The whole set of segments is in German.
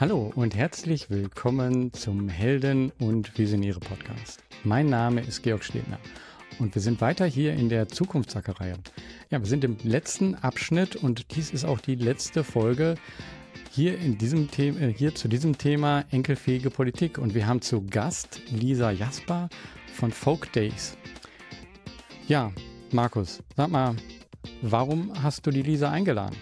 Hallo und herzlich willkommen zum Helden und Visionäre Podcast. Mein Name ist Georg Stebner und wir sind weiter hier in der Zukunftssackerei. Ja, wir sind im letzten Abschnitt und dies ist auch die letzte Folge hier in diesem Thema, äh, hier zu diesem Thema enkelfähige Politik und wir haben zu Gast Lisa Jasper von Folk Days. Ja, Markus, sag mal, warum hast du die Lisa eingeladen?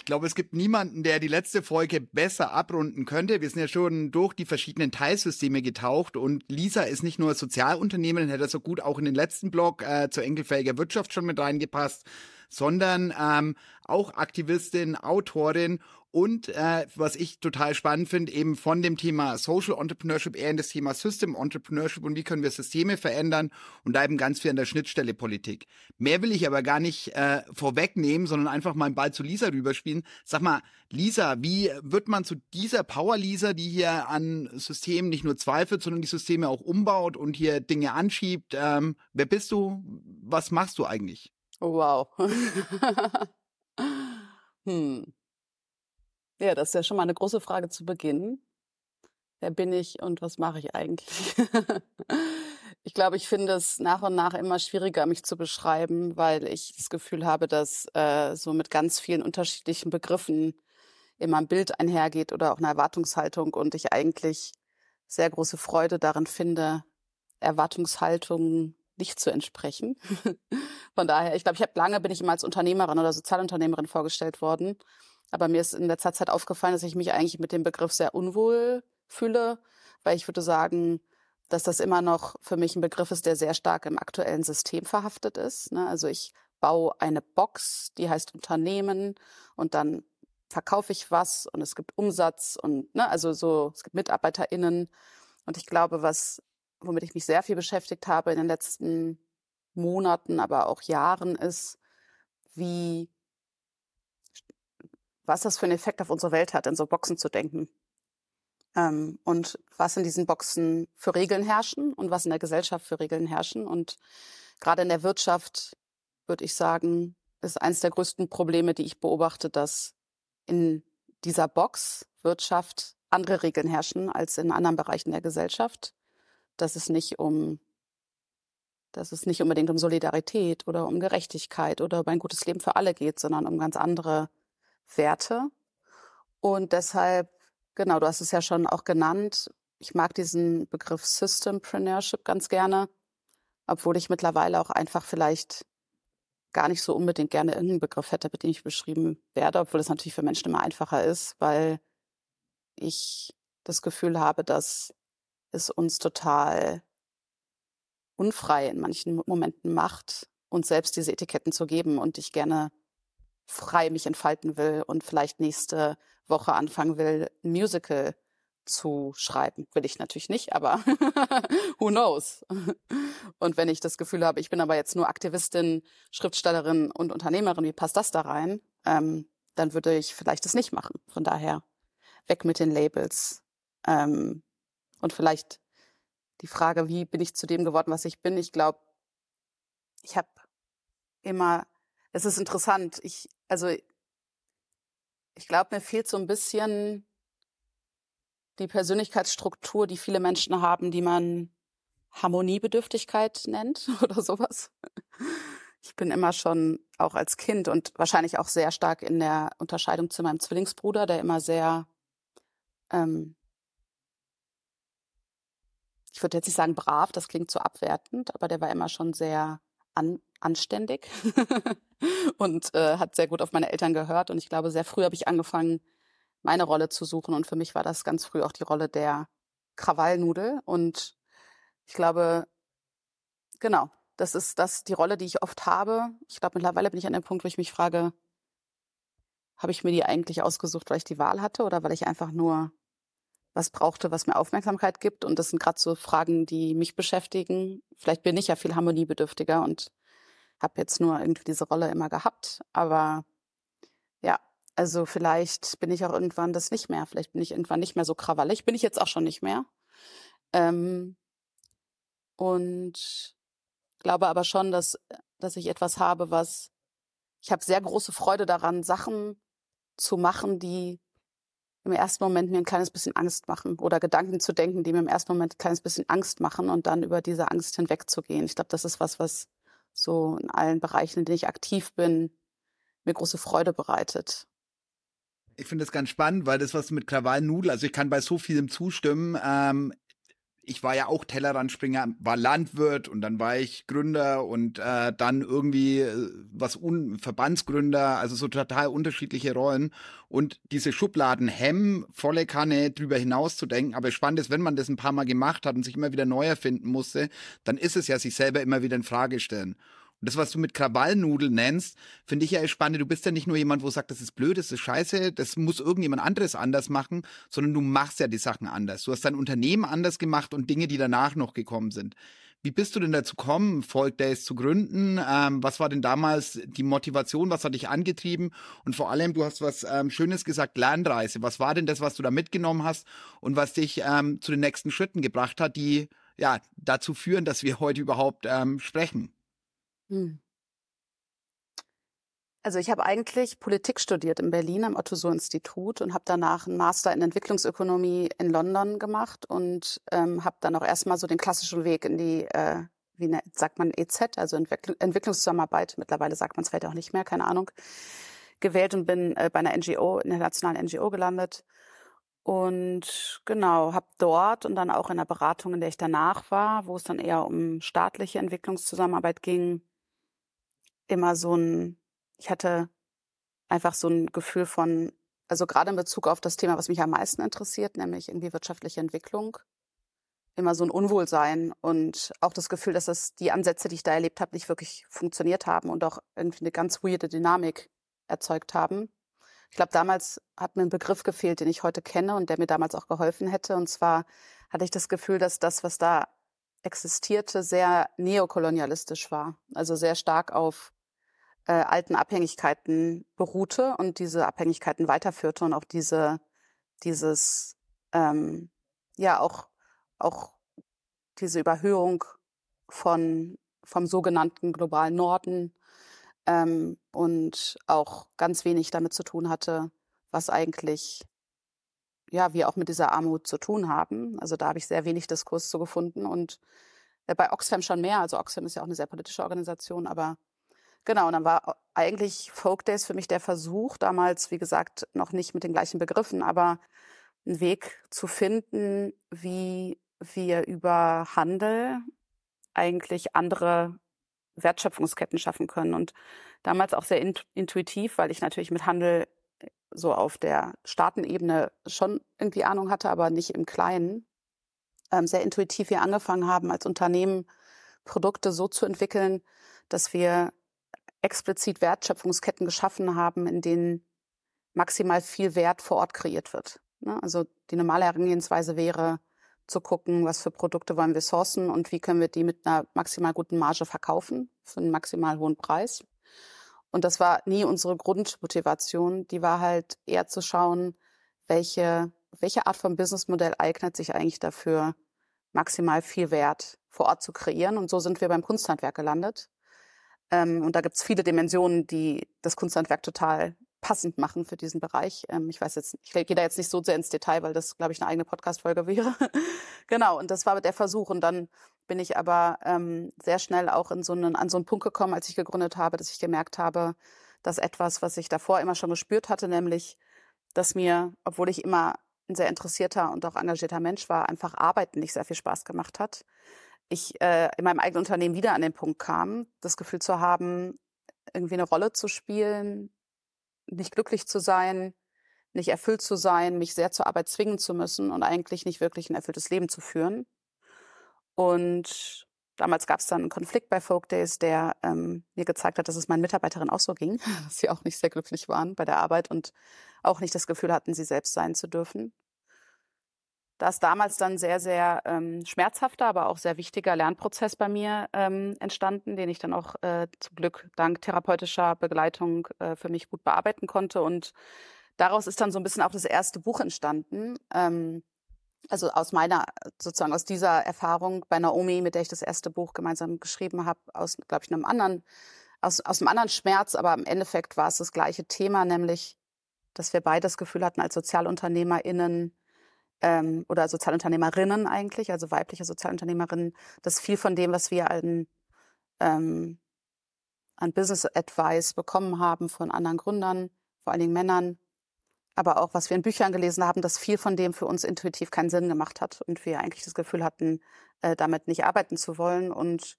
Ich glaube, es gibt niemanden, der die letzte Folge besser abrunden könnte. Wir sind ja schon durch die verschiedenen Teilsysteme getaucht und Lisa ist nicht nur Sozialunternehmen, hätte so gut auch in den letzten Blog äh, zur enkelfähiger Wirtschaft schon mit reingepasst, sondern ähm, auch Aktivistin, Autorin und äh, was ich total spannend finde, eben von dem Thema Social Entrepreneurship eher in das Thema System Entrepreneurship und wie können wir Systeme verändern und da eben ganz viel an der Schnittstelle Politik. Mehr will ich aber gar nicht äh, vorwegnehmen, sondern einfach mal einen Ball zu Lisa rüberspielen. Sag mal, Lisa, wie wird man zu dieser Power Lisa, die hier an Systemen nicht nur zweifelt, sondern die Systeme auch umbaut und hier Dinge anschiebt? Ähm, wer bist du? Was machst du eigentlich? Oh, wow. hm. Ja, das ist ja schon mal eine große Frage zu Beginn. Wer bin ich und was mache ich eigentlich? ich glaube, ich finde es nach und nach immer schwieriger, mich zu beschreiben, weil ich das Gefühl habe, dass äh, so mit ganz vielen unterschiedlichen Begriffen immer ein Bild einhergeht oder auch eine Erwartungshaltung und ich eigentlich sehr große Freude darin finde, Erwartungshaltungen nicht zu entsprechen. Von daher, ich glaube, ich habe lange bin ich immer als Unternehmerin oder Sozialunternehmerin vorgestellt worden aber mir ist in letzter Zeit aufgefallen, dass ich mich eigentlich mit dem Begriff sehr unwohl fühle, weil ich würde sagen, dass das immer noch für mich ein Begriff ist, der sehr stark im aktuellen System verhaftet ist. Ne? Also ich baue eine Box, die heißt Unternehmen und dann verkaufe ich was und es gibt Umsatz und ne, also so, es gibt MitarbeiterInnen. Und ich glaube, was, womit ich mich sehr viel beschäftigt habe in den letzten Monaten, aber auch Jahren, ist, wie was das für einen Effekt auf unsere Welt hat, in so Boxen zu denken. Ähm, und was in diesen Boxen für Regeln herrschen und was in der Gesellschaft für Regeln herrschen. Und gerade in der Wirtschaft, würde ich sagen, ist eines der größten Probleme, die ich beobachte, dass in dieser Box Wirtschaft andere Regeln herrschen als in anderen Bereichen der Gesellschaft. Dass es nicht um dass es nicht unbedingt um Solidarität oder um Gerechtigkeit oder um ein gutes Leben für alle geht, sondern um ganz andere Werte. Und deshalb, genau, du hast es ja schon auch genannt, ich mag diesen Begriff Systempreneurship ganz gerne, obwohl ich mittlerweile auch einfach vielleicht gar nicht so unbedingt gerne irgendeinen Begriff hätte, mit dem ich beschrieben werde, obwohl es natürlich für Menschen immer einfacher ist, weil ich das Gefühl habe, dass es uns total unfrei in manchen Momenten macht, uns selbst diese Etiketten zu geben und ich gerne frei mich entfalten will und vielleicht nächste Woche anfangen will, ein Musical zu schreiben. Will ich natürlich nicht, aber who knows? Und wenn ich das Gefühl habe, ich bin aber jetzt nur Aktivistin, Schriftstellerin und Unternehmerin, wie passt das da rein? Ähm, dann würde ich vielleicht das nicht machen. Von daher weg mit den Labels. Ähm, und vielleicht die Frage, wie bin ich zu dem geworden, was ich bin? Ich glaube, ich habe immer es ist interessant. Ich, also, ich glaube, mir fehlt so ein bisschen die Persönlichkeitsstruktur, die viele Menschen haben, die man Harmoniebedürftigkeit nennt oder sowas. Ich bin immer schon auch als Kind und wahrscheinlich auch sehr stark in der Unterscheidung zu meinem Zwillingsbruder, der immer sehr, ähm, ich würde jetzt nicht sagen brav, das klingt so abwertend, aber der war immer schon sehr an, anständig und äh, hat sehr gut auf meine Eltern gehört. Und ich glaube, sehr früh habe ich angefangen, meine Rolle zu suchen. Und für mich war das ganz früh auch die Rolle der Krawallnudel. Und ich glaube, genau, das ist das die Rolle, die ich oft habe. Ich glaube, mittlerweile bin ich an dem Punkt, wo ich mich frage, habe ich mir die eigentlich ausgesucht, weil ich die Wahl hatte oder weil ich einfach nur was brauchte, was mir Aufmerksamkeit gibt. Und das sind gerade so Fragen, die mich beschäftigen. Vielleicht bin ich ja viel harmoniebedürftiger und habe jetzt nur irgendwie diese Rolle immer gehabt. Aber ja, also vielleicht bin ich auch irgendwann das nicht mehr. Vielleicht bin ich irgendwann nicht mehr so krawallig. Bin ich jetzt auch schon nicht mehr. Ähm, und glaube aber schon, dass, dass ich etwas habe, was ich habe sehr große Freude daran, Sachen zu machen, die im ersten Moment mir ein kleines bisschen Angst machen oder Gedanken zu denken, die mir im ersten Moment ein kleines bisschen Angst machen und dann über diese Angst hinwegzugehen. Ich glaube, das ist was, was so in allen Bereichen, in denen ich aktiv bin, mir große Freude bereitet. Ich finde das ganz spannend, weil das, was du mit Krawallnudel, also ich kann bei so vielem zustimmen. Ähm, ich war ja auch Tellerrandspringer, war Landwirt und dann war ich Gründer und äh, dann irgendwie äh, was un Verbandsgründer, also so total unterschiedliche Rollen und diese Schubladen hemmen, volle Kanne drüber hinaus zu denken. Aber spannend ist, wenn man das ein paar Mal gemacht hat und sich immer wieder neu erfinden musste, dann ist es ja sich selber immer wieder in Frage stellen. Und das, was du mit Krawallnudeln nennst, finde ich ja spannend. Du bist ja nicht nur jemand, wo sagt, das ist blöd, das ist scheiße, das muss irgendjemand anderes anders machen, sondern du machst ja die Sachen anders. Du hast dein Unternehmen anders gemacht und Dinge, die danach noch gekommen sind. Wie bist du denn dazu gekommen, Folk Days zu gründen? Ähm, was war denn damals die Motivation? Was hat dich angetrieben? Und vor allem, du hast was ähm, Schönes gesagt, Lernreise. Was war denn das, was du da mitgenommen hast und was dich ähm, zu den nächsten Schritten gebracht hat, die ja dazu führen, dass wir heute überhaupt ähm, sprechen? Hm. Also ich habe eigentlich Politik studiert in Berlin am Otto-Suhr-Institut und habe danach einen Master in Entwicklungsökonomie in London gemacht und ähm, habe dann auch erstmal so den klassischen Weg in die, äh, wie ne, sagt man, EZ, also Entwickl Entwicklungszusammenarbeit, mittlerweile sagt man es vielleicht auch nicht mehr, keine Ahnung, gewählt und bin äh, bei einer NGO, in der nationalen NGO gelandet. Und genau, habe dort und dann auch in der Beratung, in der ich danach war, wo es dann eher um staatliche Entwicklungszusammenarbeit ging, immer so ein, ich hatte einfach so ein Gefühl von, also gerade in Bezug auf das Thema, was mich am meisten interessiert, nämlich irgendwie wirtschaftliche Entwicklung, immer so ein Unwohlsein und auch das Gefühl, dass das die Ansätze, die ich da erlebt habe, nicht wirklich funktioniert haben und auch irgendwie eine ganz weirde Dynamik erzeugt haben. Ich glaube, damals hat mir ein Begriff gefehlt, den ich heute kenne und der mir damals auch geholfen hätte. Und zwar hatte ich das Gefühl, dass das, was da existierte, sehr neokolonialistisch war. Also sehr stark auf äh, alten Abhängigkeiten beruhte und diese Abhängigkeiten weiterführte und auch diese, dieses, ähm, ja, auch, auch diese Überhöhung von, vom sogenannten globalen Norden ähm, und auch ganz wenig damit zu tun hatte, was eigentlich ja, wir auch mit dieser Armut zu tun haben. Also da habe ich sehr wenig Diskurs zu gefunden und äh, bei Oxfam schon mehr. Also Oxfam ist ja auch eine sehr politische Organisation, aber Genau, und dann war eigentlich Folk Days für mich der Versuch, damals, wie gesagt, noch nicht mit den gleichen Begriffen, aber einen Weg zu finden, wie wir über Handel eigentlich andere Wertschöpfungsketten schaffen können. Und damals auch sehr intuitiv, weil ich natürlich mit Handel so auf der Staatenebene schon irgendwie Ahnung hatte, aber nicht im Kleinen. Ähm, sehr intuitiv hier angefangen haben, als Unternehmen Produkte so zu entwickeln, dass wir explizit Wertschöpfungsketten geschaffen haben, in denen maximal viel Wert vor Ort kreiert wird. Ne? Also die normale Herangehensweise wäre zu gucken, was für Produkte wollen wir sourcen und wie können wir die mit einer maximal guten Marge verkaufen für einen maximal hohen Preis. Und das war nie unsere Grundmotivation. Die war halt eher zu schauen, welche, welche Art von Businessmodell eignet sich eigentlich dafür, maximal viel Wert vor Ort zu kreieren. Und so sind wir beim Kunsthandwerk gelandet. Ähm, und da gibt es viele Dimensionen, die das Kunsthandwerk total passend machen für diesen Bereich. Ähm, ich weiß jetzt, ich gehe da jetzt nicht so sehr ins Detail, weil das, glaube ich, eine eigene Podcast-Folge wäre. genau, und das war der Versuch. Und dann bin ich aber ähm, sehr schnell auch in so einen, an so einen Punkt gekommen, als ich gegründet habe, dass ich gemerkt habe, dass etwas, was ich davor immer schon gespürt hatte, nämlich, dass mir, obwohl ich immer ein sehr interessierter und auch engagierter Mensch war, einfach Arbeiten nicht sehr viel Spaß gemacht hat ich äh, in meinem eigenen Unternehmen wieder an den Punkt kam, das Gefühl zu haben, irgendwie eine Rolle zu spielen, nicht glücklich zu sein, nicht erfüllt zu sein, mich sehr zur Arbeit zwingen zu müssen und eigentlich nicht wirklich ein erfülltes Leben zu führen. Und damals gab es dann einen Konflikt bei Folk Days, der ähm, mir gezeigt hat, dass es meinen Mitarbeiterinnen auch so ging, dass sie auch nicht sehr glücklich waren bei der Arbeit und auch nicht das Gefühl hatten, sie selbst sein zu dürfen. Da ist damals dann sehr, sehr ähm, schmerzhafter, aber auch sehr wichtiger Lernprozess bei mir ähm, entstanden, den ich dann auch äh, zum Glück dank therapeutischer Begleitung äh, für mich gut bearbeiten konnte. Und daraus ist dann so ein bisschen auch das erste Buch entstanden. Ähm, also aus meiner, sozusagen aus dieser Erfahrung bei Naomi, mit der ich das erste Buch gemeinsam geschrieben habe, aus, glaube ich, einem anderen, aus, aus einem anderen Schmerz, aber im Endeffekt war es das gleiche Thema, nämlich dass wir beide das Gefühl hatten, als SozialunternehmerInnen ähm, oder Sozialunternehmerinnen eigentlich, also weibliche Sozialunternehmerinnen, dass viel von dem, was wir an, ähm, an Business Advice bekommen haben von anderen Gründern, vor allen Dingen Männern, aber auch was wir in Büchern gelesen haben, dass viel von dem für uns intuitiv keinen Sinn gemacht hat und wir eigentlich das Gefühl hatten, äh, damit nicht arbeiten zu wollen und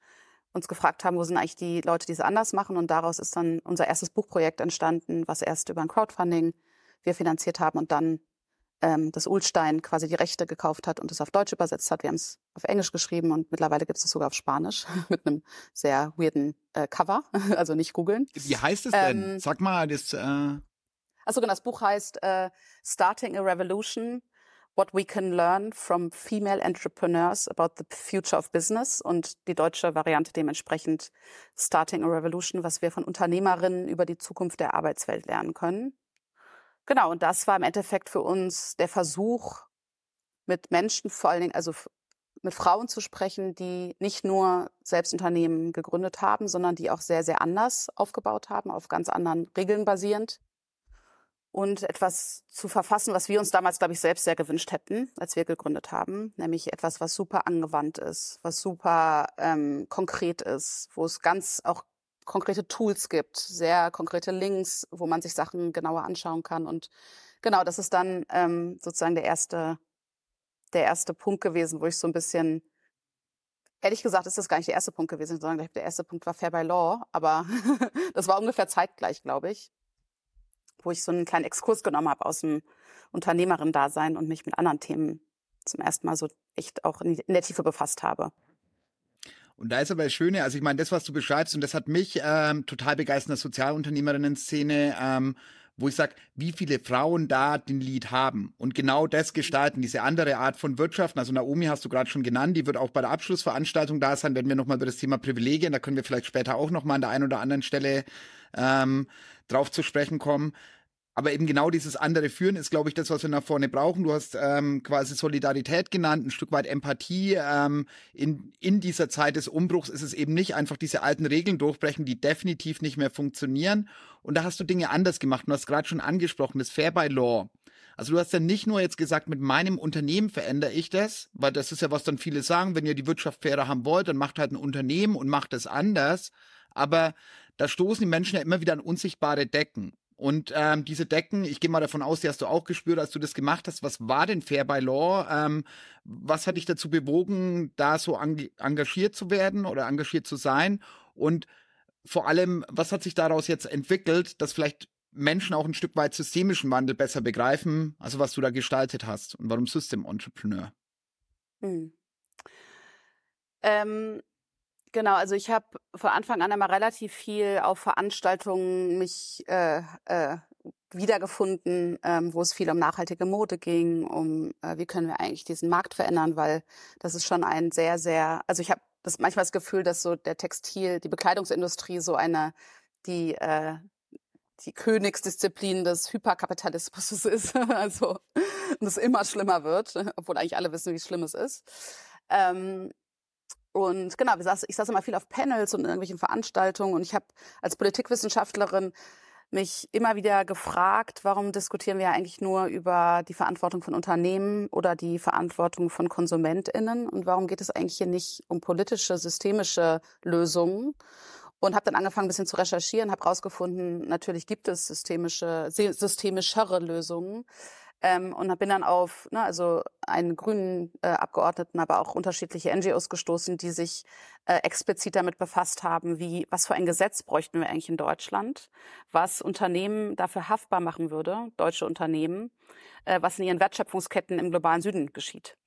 uns gefragt haben, wo sind eigentlich die Leute, die es anders machen. Und daraus ist dann unser erstes Buchprojekt entstanden, was erst über ein Crowdfunding wir finanziert haben und dann ähm, das Ulstein quasi die Rechte gekauft hat und es auf Deutsch übersetzt hat. Wir haben es auf Englisch geschrieben und mittlerweile gibt es es sogar auf Spanisch mit einem sehr weirden äh, Cover, also nicht googeln. Wie heißt es denn? Ähm, Sag mal, das. Äh also genau, das Buch heißt äh, Starting a Revolution What We Can Learn from Female Entrepreneurs About the Future of Business und die deutsche Variante dementsprechend Starting a Revolution, was wir von Unternehmerinnen über die Zukunft der Arbeitswelt lernen können. Genau, und das war im Endeffekt für uns der Versuch, mit Menschen vor allen Dingen, also mit Frauen zu sprechen, die nicht nur Selbstunternehmen gegründet haben, sondern die auch sehr, sehr anders aufgebaut haben, auf ganz anderen Regeln basierend. Und etwas zu verfassen, was wir uns damals, glaube ich, selbst sehr gewünscht hätten, als wir gegründet haben, nämlich etwas, was super angewandt ist, was super ähm, konkret ist, wo es ganz auch konkrete Tools gibt, sehr konkrete Links, wo man sich Sachen genauer anschauen kann. Und genau, das ist dann ähm, sozusagen der erste, der erste Punkt gewesen, wo ich so ein bisschen Ehrlich gesagt ist das gar nicht der erste Punkt gewesen, sondern der erste Punkt war Fair by Law, aber das war ungefähr zeitgleich, glaube ich wo ich so einen kleinen Exkurs genommen habe aus dem Unternehmerin-Dasein und mich mit anderen Themen zum ersten Mal so echt auch in, der Tiefe befasst habe. Und da ist aber das Schöne, also ich meine, das, was du beschreibst, und das hat mich ähm, total begeistert in der Sozialunternehmerinnen-Szene, ähm, wo ich sage, wie viele Frauen da den Lied haben und genau das gestalten, diese andere Art von Wirtschaften. Also Naomi hast du gerade schon genannt, die wird auch bei der Abschlussveranstaltung da sein, wenn wir nochmal über das Thema Privilegien, da können wir vielleicht später auch nochmal an der einen oder anderen Stelle ähm, drauf zu sprechen kommen. Aber eben genau dieses andere Führen ist, glaube ich, das, was wir nach vorne brauchen. Du hast ähm, quasi Solidarität genannt, ein Stück weit Empathie. Ähm, in, in dieser Zeit des Umbruchs ist es eben nicht einfach diese alten Regeln durchbrechen, die definitiv nicht mehr funktionieren. Und da hast du Dinge anders gemacht. Du hast gerade schon angesprochen, das Fair by Law. Also du hast ja nicht nur jetzt gesagt, mit meinem Unternehmen verändere ich das, weil das ist ja, was dann viele sagen, wenn ihr die Wirtschaft fairer haben wollt, dann macht halt ein Unternehmen und macht es anders. Aber da stoßen die Menschen ja immer wieder an unsichtbare Decken. Und ähm, diese Decken, ich gehe mal davon aus, die hast du auch gespürt, als du das gemacht hast. Was war denn Fair by Law? Ähm, was hat dich dazu bewogen, da so engagiert zu werden oder engagiert zu sein? Und vor allem, was hat sich daraus jetzt entwickelt, dass vielleicht Menschen auch ein Stück weit systemischen Wandel besser begreifen, also was du da gestaltet hast und warum System Entrepreneur? Hm. Ähm, Genau, also ich habe von Anfang an immer relativ viel auf Veranstaltungen mich äh, äh, wiedergefunden, ähm, wo es viel um nachhaltige Mode ging, um äh, wie können wir eigentlich diesen Markt verändern, weil das ist schon ein sehr, sehr, also ich habe das manchmal das Gefühl, dass so der Textil, die Bekleidungsindustrie so eine, die äh, die Königsdisziplin des Hyperkapitalismus ist, also und es immer schlimmer wird, obwohl eigentlich alle wissen, wie schlimm es ist. Ähm, und genau, ich saß, ich saß immer viel auf Panels und in irgendwelchen Veranstaltungen und ich habe als Politikwissenschaftlerin mich immer wieder gefragt, warum diskutieren wir eigentlich nur über die Verantwortung von Unternehmen oder die Verantwortung von KonsumentInnen und warum geht es eigentlich hier nicht um politische, systemische Lösungen? Und habe dann angefangen, ein bisschen zu recherchieren, habe rausgefunden, natürlich gibt es systemische, systemischere Lösungen. Ähm, und bin dann auf ne, also einen grünen äh, Abgeordneten, aber auch unterschiedliche NGOs gestoßen, die sich äh, explizit damit befasst haben, wie was für ein Gesetz bräuchten wir eigentlich in Deutschland, was Unternehmen dafür haftbar machen würde, deutsche Unternehmen, äh, was in ihren Wertschöpfungsketten im globalen Süden geschieht.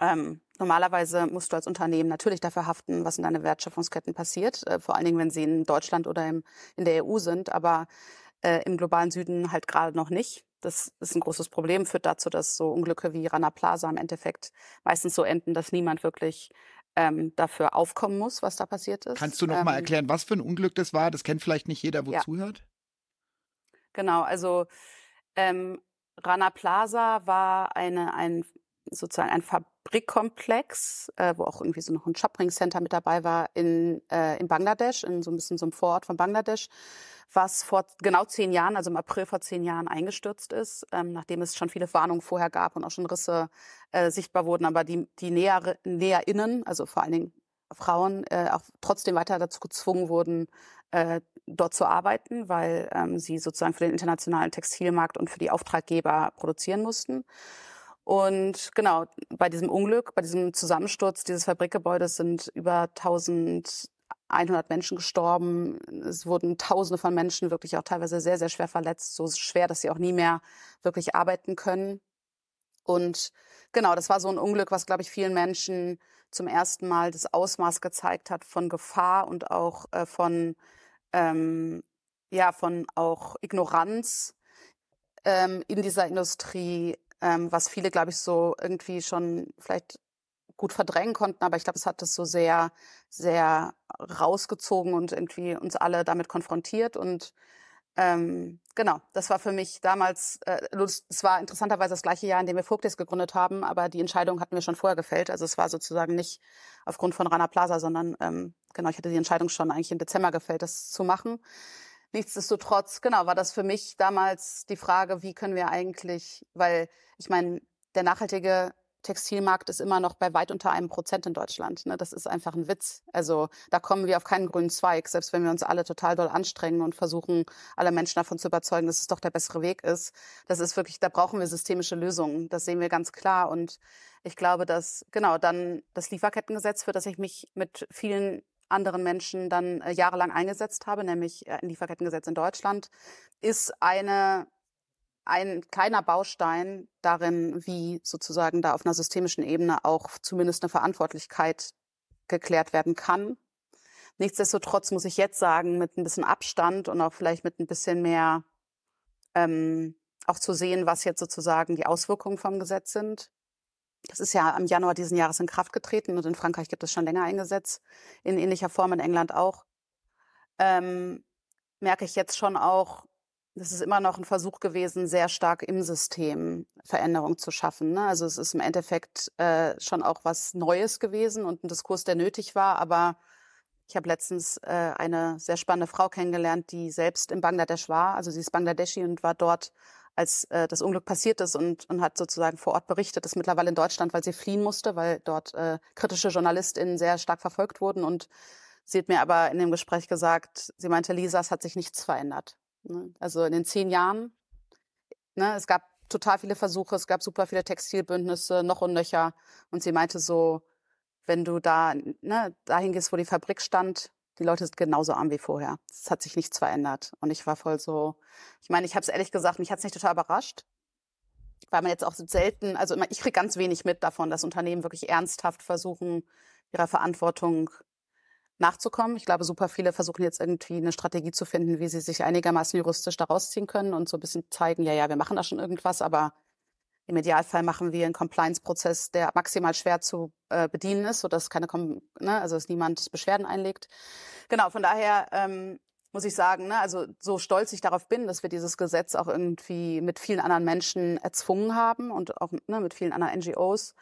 Ähm, normalerweise musst du als Unternehmen natürlich dafür haften, was in deinen Wertschöpfungsketten passiert, äh, vor allen Dingen, wenn sie in Deutschland oder im, in der EU sind, aber äh, im globalen Süden halt gerade noch nicht. Das ist ein großes Problem, führt dazu, dass so Unglücke wie Rana Plaza im Endeffekt meistens so enden, dass niemand wirklich ähm, dafür aufkommen muss, was da passiert ist. Kannst du noch ähm, mal erklären, was für ein Unglück das war? Das kennt vielleicht nicht jeder, wo ja. zuhört. Genau, also ähm, Rana Plaza war eine, ein sozusagen ein Fabrikkomplex, äh, wo auch irgendwie so noch ein Shopping Center mit dabei war in, äh, in Bangladesch, in so ein bisschen so einem Vorort von Bangladesch, was vor genau zehn Jahren, also im April vor zehn Jahren eingestürzt ist, ähm, nachdem es schon viele Warnungen vorher gab und auch schon Risse äh, sichtbar wurden, aber die, die Näher, NäherInnen, also vor allen Dingen Frauen, äh, auch trotzdem weiter dazu gezwungen wurden, äh, dort zu arbeiten, weil ähm, sie sozusagen für den internationalen Textilmarkt und für die Auftraggeber produzieren mussten. Und genau, bei diesem Unglück, bei diesem Zusammensturz dieses Fabrikgebäudes sind über 1100 Menschen gestorben. Es wurden Tausende von Menschen wirklich auch teilweise sehr, sehr schwer verletzt. So schwer, dass sie auch nie mehr wirklich arbeiten können. Und genau, das war so ein Unglück, was, glaube ich, vielen Menschen zum ersten Mal das Ausmaß gezeigt hat von Gefahr und auch äh, von, ähm, ja, von auch Ignoranz ähm, in dieser Industrie ähm, was viele, glaube ich, so irgendwie schon vielleicht gut verdrängen konnten, aber ich glaube, es hat das so sehr, sehr rausgezogen und irgendwie uns alle damit konfrontiert und ähm, genau, das war für mich damals, äh, es war interessanterweise das gleiche Jahr, in dem wir Vogtes gegründet haben, aber die Entscheidung hatten wir schon vorher gefällt. Also es war sozusagen nicht aufgrund von Rana Plaza, sondern ähm, genau, ich hatte die Entscheidung schon eigentlich im Dezember gefällt, das zu machen. Nichtsdestotrotz, genau, war das für mich damals die Frage, wie können wir eigentlich, weil ich meine, der nachhaltige Textilmarkt ist immer noch bei weit unter einem Prozent in Deutschland. Ne? Das ist einfach ein Witz. Also da kommen wir auf keinen grünen Zweig, selbst wenn wir uns alle total doll anstrengen und versuchen, alle Menschen davon zu überzeugen, dass es doch der bessere Weg ist. Das ist wirklich, da brauchen wir systemische Lösungen. Das sehen wir ganz klar. Und ich glaube, dass genau dann das Lieferkettengesetz, für das ich mich mit vielen anderen Menschen dann äh, jahrelang eingesetzt habe, nämlich äh, ein Lieferkettengesetz in Deutschland, ist eine ein kleiner Baustein darin, wie sozusagen da auf einer systemischen Ebene auch zumindest eine Verantwortlichkeit geklärt werden kann. Nichtsdestotrotz muss ich jetzt sagen, mit ein bisschen Abstand und auch vielleicht mit ein bisschen mehr ähm, auch zu sehen, was jetzt sozusagen die Auswirkungen vom Gesetz sind, das ist ja im Januar diesen Jahres in Kraft getreten und in Frankreich gibt es schon länger ein Gesetz, in ähnlicher Form in England auch. Ähm, merke ich jetzt schon auch, das ist immer noch ein Versuch gewesen, sehr stark im System Veränderung zu schaffen. Ne? Also es ist im Endeffekt äh, schon auch was Neues gewesen und ein Diskurs, der nötig war. Aber ich habe letztens äh, eine sehr spannende Frau kennengelernt, die selbst in Bangladesch war. Also sie ist Bangladeschi und war dort als äh, das Unglück passiert ist und, und hat sozusagen vor Ort berichtet, ist mittlerweile in Deutschland, weil sie fliehen musste, weil dort äh, kritische JournalistInnen sehr stark verfolgt wurden. Und sie hat mir aber in dem Gespräch gesagt, sie meinte, Lisa, es hat sich nichts verändert. Ne? Also in den zehn Jahren, ne, es gab total viele Versuche, es gab super viele Textilbündnisse, noch und nöcher. Und sie meinte so, wenn du da ne, dahin gehst, wo die Fabrik stand, die Leute sind genauso arm wie vorher. Es hat sich nichts verändert. Und ich war voll so, ich meine, ich habe es ehrlich gesagt, mich hat es nicht total überrascht, weil man jetzt auch selten, also immer, ich kriege ganz wenig mit davon, dass Unternehmen wirklich ernsthaft versuchen, ihrer Verantwortung nachzukommen. Ich glaube, super viele versuchen jetzt irgendwie eine Strategie zu finden, wie sie sich einigermaßen juristisch da rausziehen können und so ein bisschen zeigen, ja, ja, wir machen da schon irgendwas, aber im Idealfall machen wir einen Compliance-Prozess, der maximal schwer zu äh, bedienen ist, sodass keine, ne, also dass niemand Beschwerden einlegt. Genau, von daher ähm, muss ich sagen, ne, also so stolz ich darauf bin, dass wir dieses Gesetz auch irgendwie mit vielen anderen Menschen erzwungen haben und auch ne, mit vielen anderen NGOs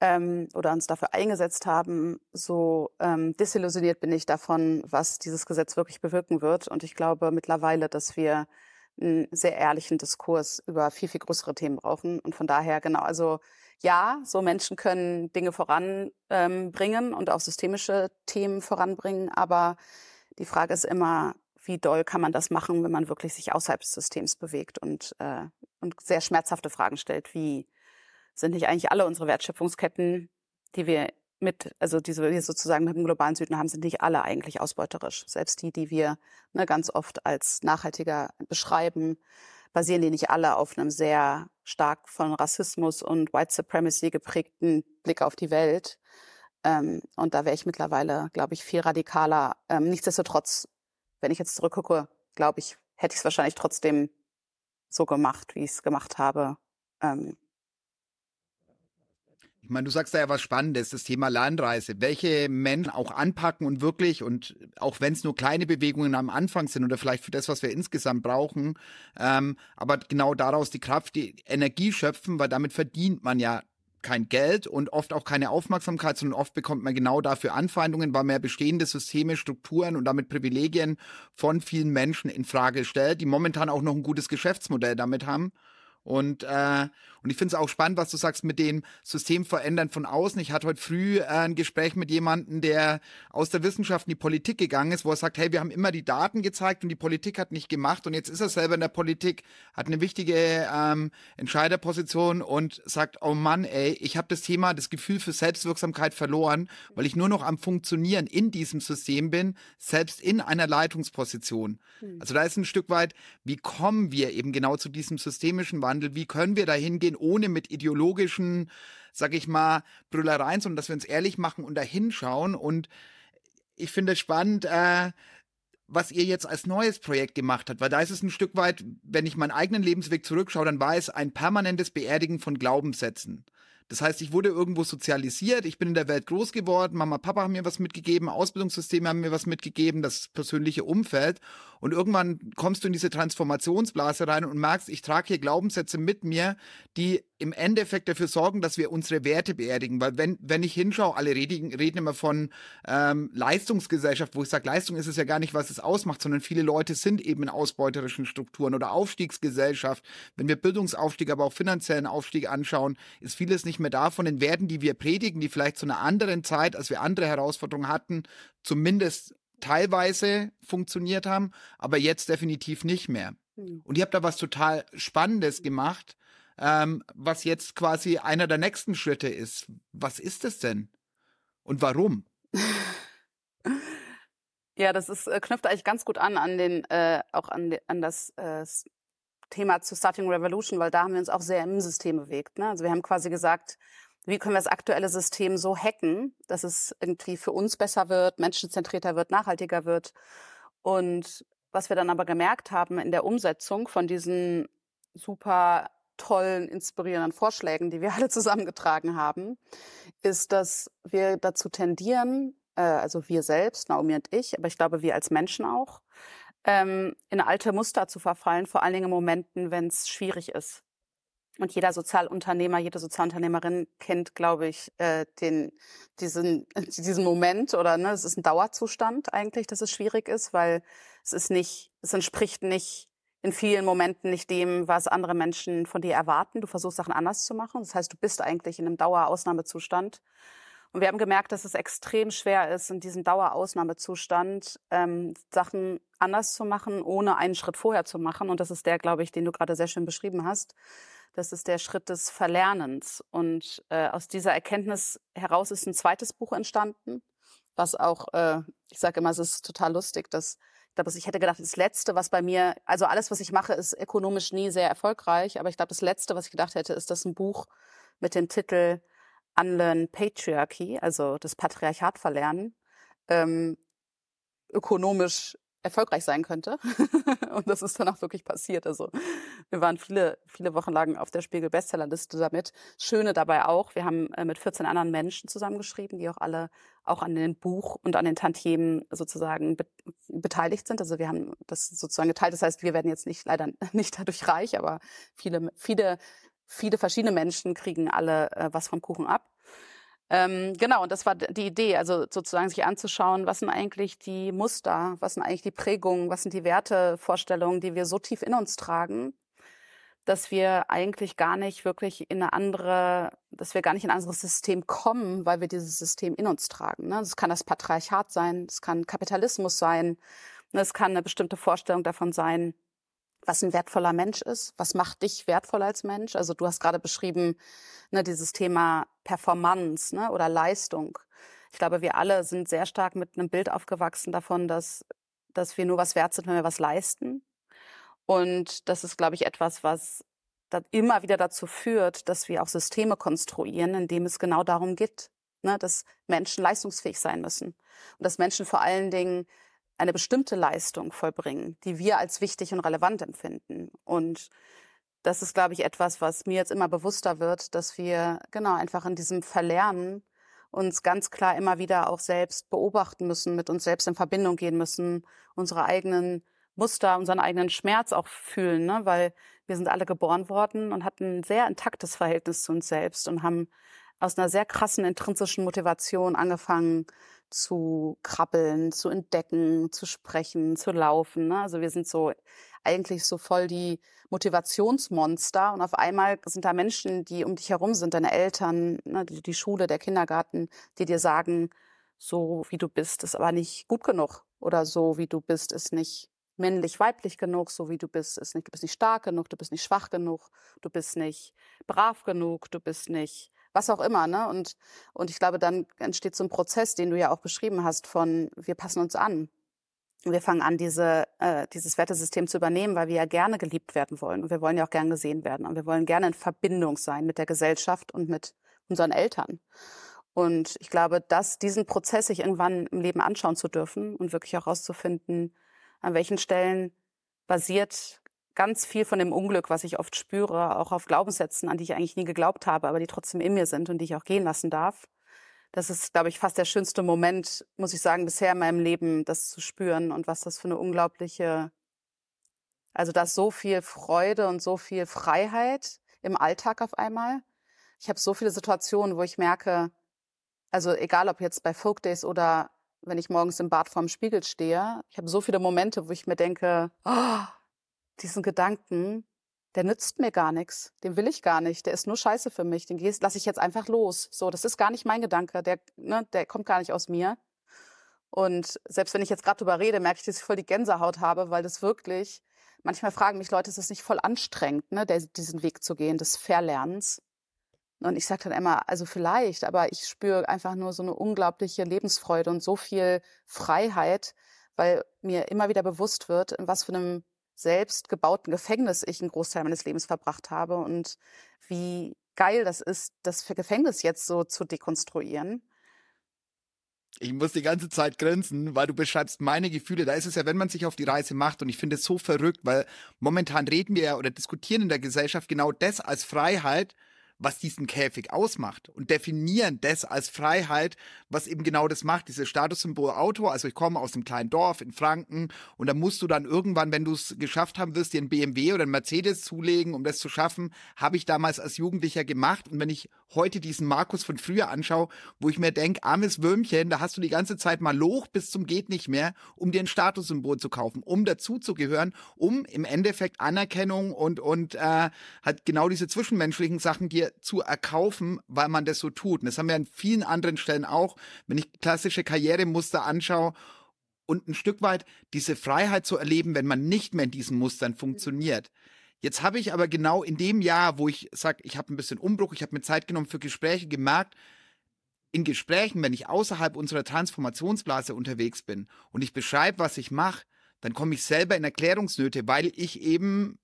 ähm, oder uns dafür eingesetzt haben, so ähm, desillusioniert bin ich davon, was dieses Gesetz wirklich bewirken wird. Und ich glaube mittlerweile, dass wir einen sehr ehrlichen Diskurs über viel, viel größere Themen brauchen. Und von daher, genau, also ja, so Menschen können Dinge voranbringen ähm, und auch systemische Themen voranbringen. Aber die Frage ist immer, wie doll kann man das machen, wenn man wirklich sich außerhalb des Systems bewegt und, äh, und sehr schmerzhafte Fragen stellt, wie sind nicht eigentlich alle unsere Wertschöpfungsketten, die wir mit, also diese wir sozusagen mit dem globalen Süden haben, sind nicht alle eigentlich ausbeuterisch. Selbst die, die wir ne, ganz oft als nachhaltiger beschreiben, basieren die nicht alle auf einem sehr stark von Rassismus und White Supremacy geprägten Blick auf die Welt. Ähm, und da wäre ich mittlerweile, glaube ich, viel radikaler. Ähm, nichtsdestotrotz, wenn ich jetzt zurückgucke, glaube ich, hätte ich es wahrscheinlich trotzdem so gemacht, wie ich es gemacht habe. Ähm, ich meine, du sagst da ja was Spannendes, das Thema Lernreise. Welche Menschen auch anpacken und wirklich, und auch wenn es nur kleine Bewegungen am Anfang sind oder vielleicht für das, was wir insgesamt brauchen, ähm, aber genau daraus die Kraft, die Energie schöpfen, weil damit verdient man ja kein Geld und oft auch keine Aufmerksamkeit, sondern oft bekommt man genau dafür Anfeindungen, weil man bestehende Systeme, Strukturen und damit Privilegien von vielen Menschen in Frage stellt, die momentan auch noch ein gutes Geschäftsmodell damit haben. Und, äh, und ich finde es auch spannend, was du sagst mit dem System verändern von außen. Ich hatte heute früh äh, ein Gespräch mit jemandem, der aus der Wissenschaft in die Politik gegangen ist, wo er sagt, hey, wir haben immer die Daten gezeigt und die Politik hat nicht gemacht. Und jetzt ist er selber in der Politik, hat eine wichtige ähm, Entscheiderposition und sagt, oh Mann, ey, ich habe das Thema, das Gefühl für Selbstwirksamkeit verloren, weil ich nur noch am Funktionieren in diesem System bin, selbst in einer Leitungsposition. Hm. Also da ist ein Stück weit, wie kommen wir eben genau zu diesem systemischen Wandel? Wie können wir da ohne mit ideologischen, sag ich mal, Brüllereien, sondern dass wir uns ehrlich machen und da hinschauen. Und ich finde es spannend, äh, was ihr jetzt als neues Projekt gemacht habt, weil da ist es ein Stück weit, wenn ich meinen eigenen Lebensweg zurückschaue, dann war es ein permanentes Beerdigen von Glaubenssätzen. Das heißt, ich wurde irgendwo sozialisiert, ich bin in der Welt groß geworden, Mama, Papa haben mir was mitgegeben, Ausbildungssysteme haben mir was mitgegeben, das persönliche Umfeld. Und irgendwann kommst du in diese Transformationsblase rein und merkst, ich trage hier Glaubenssätze mit mir, die im Endeffekt dafür sorgen, dass wir unsere Werte beerdigen. Weil wenn, wenn ich hinschaue, alle reden, reden immer von ähm, Leistungsgesellschaft, wo ich sage, Leistung ist es ja gar nicht, was es ausmacht, sondern viele Leute sind eben in ausbeuterischen Strukturen oder Aufstiegsgesellschaft. Wenn wir Bildungsaufstieg, aber auch finanziellen Aufstieg anschauen, ist vieles nicht mehr da von den Werten, die wir predigen, die vielleicht zu einer anderen Zeit, als wir andere Herausforderungen hatten, zumindest teilweise funktioniert haben, aber jetzt definitiv nicht mehr. Hm. Und ihr habt da was total Spannendes gemacht, ähm, was jetzt quasi einer der nächsten Schritte ist. Was ist es denn? Und warum? Ja, das ist, äh, knüpft eigentlich ganz gut an an den, äh, auch an, an das äh, Thema zu Starting Revolution, weil da haben wir uns auch sehr im System bewegt. Ne? Also wir haben quasi gesagt, wie können wir das aktuelle System so hacken, dass es irgendwie für uns besser wird, menschenzentrierter wird, nachhaltiger wird. Und was wir dann aber gemerkt haben in der Umsetzung von diesen super tollen, inspirierenden Vorschlägen, die wir alle zusammengetragen haben, ist, dass wir dazu tendieren, äh, also wir selbst, Naomi und ich, aber ich glaube wir als Menschen auch, ähm, in alte Muster zu verfallen, vor allen Dingen in Momenten, wenn es schwierig ist. Und jeder Sozialunternehmer, jede Sozialunternehmerin kennt, glaube ich, äh, den, diesen, diesen Moment oder ne, es ist ein Dauerzustand eigentlich, dass es schwierig ist, weil es ist nicht, es entspricht nicht in vielen Momenten nicht dem, was andere Menschen von dir erwarten. Du versuchst Sachen anders zu machen. Das heißt, du bist eigentlich in einem Dauerausnahmezustand. Und wir haben gemerkt, dass es extrem schwer ist, in diesem Dauerausnahmezustand ähm, Sachen anders zu machen, ohne einen Schritt vorher zu machen. Und das ist der, glaube ich, den du gerade sehr schön beschrieben hast. Das ist der Schritt des Verlernens. Und äh, aus dieser Erkenntnis heraus ist ein zweites Buch entstanden, was auch, äh, ich sage immer, es ist total lustig, dass ich hätte gedacht, das Letzte, was bei mir, also alles, was ich mache, ist ökonomisch nie sehr erfolgreich, aber ich glaube, das Letzte, was ich gedacht hätte, ist, dass ein Buch mit dem Titel Unlearn Patriarchy, also das Patriarchat verlernen, ähm, ökonomisch erfolgreich sein könnte. und das ist dann auch wirklich passiert. Also wir waren viele, viele Wochen lang auf der Spiegel Bestsellerliste damit. Schöne dabei auch, wir haben äh, mit 14 anderen Menschen zusammengeschrieben, die auch alle auch an dem Buch und an den Tantiemen sozusagen be beteiligt sind. Also wir haben das sozusagen geteilt. Das heißt, wir werden jetzt nicht leider nicht dadurch reich, aber viele, viele, viele verschiedene Menschen kriegen alle äh, was vom Kuchen ab. Ähm, genau, und das war die Idee, also sozusagen sich anzuschauen, was sind eigentlich die Muster, was sind eigentlich die Prägungen, was sind die Wertevorstellungen, die wir so tief in uns tragen, dass wir eigentlich gar nicht wirklich in eine andere, dass wir gar nicht in ein anderes System kommen, weil wir dieses System in uns tragen. Ne? Das kann das Patriarchat sein, das kann Kapitalismus sein, das kann eine bestimmte Vorstellung davon sein, was ein wertvoller Mensch ist, was macht dich wertvoll als Mensch. Also du hast gerade beschrieben, ne, dieses Thema Performance ne, oder Leistung. Ich glaube, wir alle sind sehr stark mit einem Bild aufgewachsen davon, dass, dass wir nur was wert sind, wenn wir was leisten. Und das ist, glaube ich, etwas, was immer wieder dazu führt, dass wir auch Systeme konstruieren, in dem es genau darum geht, ne, dass Menschen leistungsfähig sein müssen. Und dass Menschen vor allen Dingen eine bestimmte Leistung vollbringen, die wir als wichtig und relevant empfinden. Und das ist, glaube ich, etwas, was mir jetzt immer bewusster wird, dass wir genau einfach in diesem Verlernen uns ganz klar immer wieder auch selbst beobachten müssen, mit uns selbst in Verbindung gehen müssen, unsere eigenen Muster, unseren eigenen Schmerz auch fühlen, ne? weil wir sind alle geboren worden und hatten ein sehr intaktes Verhältnis zu uns selbst und haben aus einer sehr krassen intrinsischen Motivation angefangen zu krabbeln, zu entdecken, zu sprechen, zu laufen. Ne? Also wir sind so eigentlich so voll die Motivationsmonster und auf einmal sind da Menschen, die um dich herum sind, deine Eltern, ne, die, die Schule, der Kindergarten, die dir sagen, so wie du bist, ist aber nicht gut genug oder so wie du bist, ist nicht männlich, weiblich genug, so wie du bist, ist nicht, du bist nicht stark genug, du bist nicht schwach genug, du bist nicht brav genug, du bist nicht was auch immer, ne? Und, und ich glaube, dann entsteht so ein Prozess, den du ja auch beschrieben hast, von wir passen uns an. Wir fangen an, diese, äh, dieses Wertesystem zu übernehmen, weil wir ja gerne geliebt werden wollen. Und wir wollen ja auch gern gesehen werden. Und wir wollen gerne in Verbindung sein mit der Gesellschaft und mit unseren Eltern. Und ich glaube, dass diesen Prozess sich irgendwann im Leben anschauen zu dürfen und wirklich auch herauszufinden, an welchen Stellen basiert ganz viel von dem Unglück, was ich oft spüre, auch auf Glaubenssätzen, an die ich eigentlich nie geglaubt habe, aber die trotzdem in mir sind und die ich auch gehen lassen darf. Das ist, glaube ich, fast der schönste Moment, muss ich sagen, bisher in meinem Leben, das zu spüren und was das für eine unglaubliche, also da ist so viel Freude und so viel Freiheit im Alltag auf einmal. Ich habe so viele Situationen, wo ich merke, also egal ob jetzt bei Folk Days oder wenn ich morgens im Bad vorm Spiegel stehe, ich habe so viele Momente, wo ich mir denke, oh, diesen Gedanken, der nützt mir gar nichts, den will ich gar nicht, der ist nur Scheiße für mich, den lasse ich jetzt einfach los. So, das ist gar nicht mein Gedanke, der, ne, der kommt gar nicht aus mir. Und selbst wenn ich jetzt gerade drüber rede, merke ich, dass ich voll die Gänsehaut habe, weil das wirklich, manchmal fragen mich Leute, ist es nicht voll anstrengend, ne, der, diesen Weg zu gehen, des Verlernens. Und ich sage dann immer, also vielleicht, aber ich spüre einfach nur so eine unglaubliche Lebensfreude und so viel Freiheit, weil mir immer wieder bewusst wird, in was für einem selbst gebauten Gefängnis ich einen Großteil meines Lebens verbracht habe und wie geil das ist, das Gefängnis jetzt so zu dekonstruieren. Ich muss die ganze Zeit grinsen, weil du beschreibst meine Gefühle. Da ist es ja, wenn man sich auf die Reise macht und ich finde es so verrückt, weil momentan reden wir ja oder diskutieren in der Gesellschaft genau das als Freiheit, was diesen Käfig ausmacht und definieren das als Freiheit, was eben genau das macht, dieses Statussymbol Auto. Also ich komme aus einem kleinen Dorf in Franken und da musst du dann irgendwann, wenn du es geschafft haben wirst, dir einen BMW oder einen Mercedes zulegen, um das zu schaffen, habe ich damals als Jugendlicher gemacht. Und wenn ich heute diesen Markus von früher anschaue, wo ich mir denke, armes Würmchen, da hast du die ganze Zeit mal Loch bis zum geht nicht mehr, um dir ein Statussymbol zu kaufen, um dazu zu gehören, um im Endeffekt Anerkennung und und äh, halt genau diese zwischenmenschlichen Sachen zu erkaufen, weil man das so tut. Und das haben wir an vielen anderen Stellen auch, wenn ich klassische Karrieremuster anschaue und ein Stück weit diese Freiheit zu erleben, wenn man nicht mehr in diesen Mustern funktioniert. Jetzt habe ich aber genau in dem Jahr, wo ich sage, ich habe ein bisschen Umbruch, ich habe mir Zeit genommen für Gespräche, gemerkt, in Gesprächen, wenn ich außerhalb unserer Transformationsblase unterwegs bin und ich beschreibe, was ich mache, dann komme ich selber in Erklärungsnöte, weil ich eben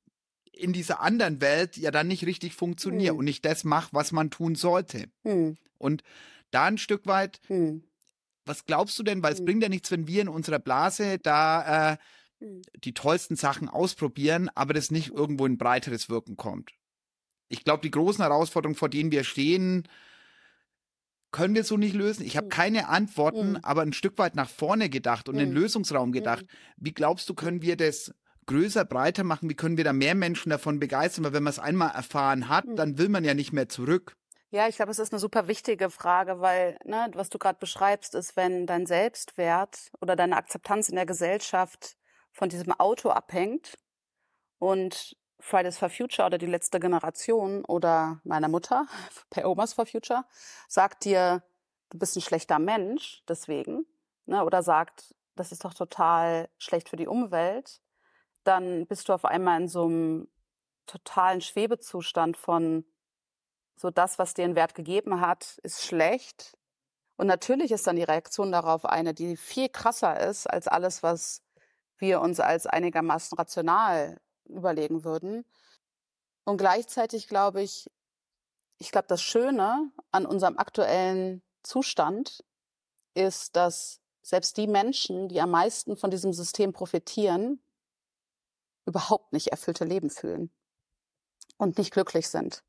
in dieser anderen Welt ja dann nicht richtig funktioniere hm. und nicht das mache, was man tun sollte. Hm. Und da ein Stück weit, hm. was glaubst du denn, weil es hm. bringt ja nichts, wenn wir in unserer Blase da äh, hm. die tollsten Sachen ausprobieren, aber das nicht irgendwo in breiteres Wirken kommt. Ich glaube, die großen Herausforderungen, vor denen wir stehen, können wir so nicht lösen. Ich habe hm. keine Antworten, aber ein Stück weit nach vorne gedacht und in den Lösungsraum gedacht. Wie glaubst du, können wir das größer, breiter machen? Wie können wir da mehr Menschen davon begeistern? Weil wenn man es einmal erfahren hat, hm. dann will man ja nicht mehr zurück. Ja, ich glaube, es ist eine super wichtige Frage, weil ne, was du gerade beschreibst, ist, wenn dein Selbstwert oder deine Akzeptanz in der Gesellschaft von diesem Auto abhängt und Fridays for Future oder die letzte Generation oder meiner Mutter bei Omas for Future sagt dir, du bist ein schlechter Mensch deswegen, ne, oder sagt, das ist doch total schlecht für die Umwelt, dann bist du auf einmal in so einem totalen Schwebezustand von so das, was dir einen Wert gegeben hat, ist schlecht. Und natürlich ist dann die Reaktion darauf eine, die viel krasser ist als alles, was wir uns als einigermaßen rational überlegen würden. Und gleichzeitig glaube ich, ich glaube, das Schöne an unserem aktuellen Zustand ist, dass selbst die Menschen, die am meisten von diesem System profitieren, überhaupt nicht erfüllte Leben fühlen und nicht glücklich sind.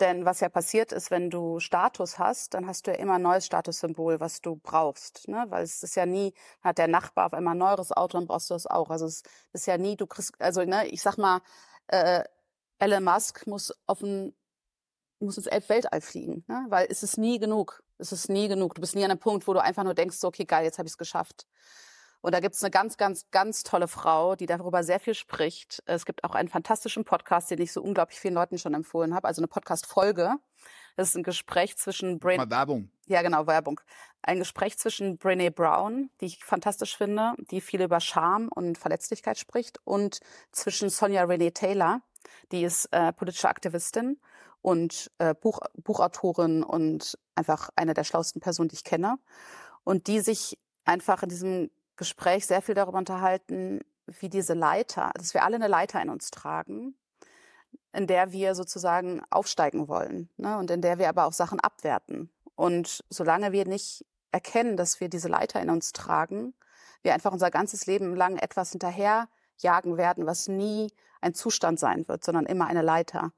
Denn was ja passiert ist, wenn du Status hast, dann hast du ja immer ein neues Statussymbol, was du brauchst. Ne? Weil es ist ja nie, hat der Nachbar auf einmal ein neueres Auto, dann brauchst du das auch. Also es ist ja nie, du kriegst, also ne, ich sag mal, äh, Elon Musk muss auf muss ins Weltall fliegen, ne? weil es ist nie genug. Es ist nie genug. Du bist nie an einem Punkt, wo du einfach nur denkst, so, okay, geil, jetzt habe ich es geschafft. Und da gibt's eine ganz, ganz, ganz tolle Frau, die darüber sehr viel spricht. Es gibt auch einen fantastischen Podcast, den ich so unglaublich vielen Leuten schon empfohlen habe, also eine Podcast-Folge. Das ist ein Gespräch zwischen Brain. Mal Werbung. Ja, genau, Werbung. Ein Gespräch zwischen Brene Brown, die ich fantastisch finde, die viel über Scham und Verletzlichkeit spricht, und zwischen Sonja Renee Taylor, die ist äh, politische Aktivistin und äh, Buch, Buchautorin und einfach eine der schlauesten Personen, die ich kenne. Und die sich einfach in diesem Gespräch sehr viel darüber unterhalten, wie diese Leiter, dass wir alle eine Leiter in uns tragen, in der wir sozusagen aufsteigen wollen ne? und in der wir aber auch Sachen abwerten. Und solange wir nicht erkennen, dass wir diese Leiter in uns tragen, wir einfach unser ganzes Leben lang etwas hinterherjagen werden, was nie ein Zustand sein wird, sondern immer eine Leiter.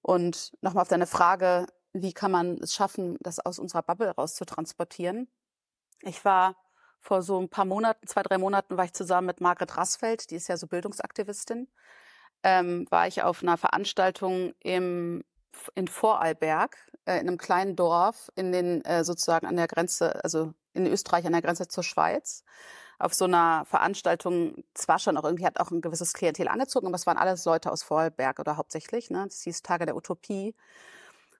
Und nochmal auf deine Frage, wie kann man es schaffen, das aus unserer Bubble raus zu transportieren? Ich war vor so ein paar Monaten, zwei, drei Monaten, war ich zusammen mit Margret Rassfeld, die ist ja so Bildungsaktivistin, ähm, war ich auf einer Veranstaltung im, in Vorarlberg, äh, in einem kleinen Dorf, in den äh, sozusagen an der Grenze, also in Österreich an der Grenze zur Schweiz. Auf so einer Veranstaltung, zwar schon auch irgendwie hat auch ein gewisses Klientel angezogen, aber es waren alles Leute aus Vorarlberg oder hauptsächlich. Ne? Das hieß Tage der Utopie.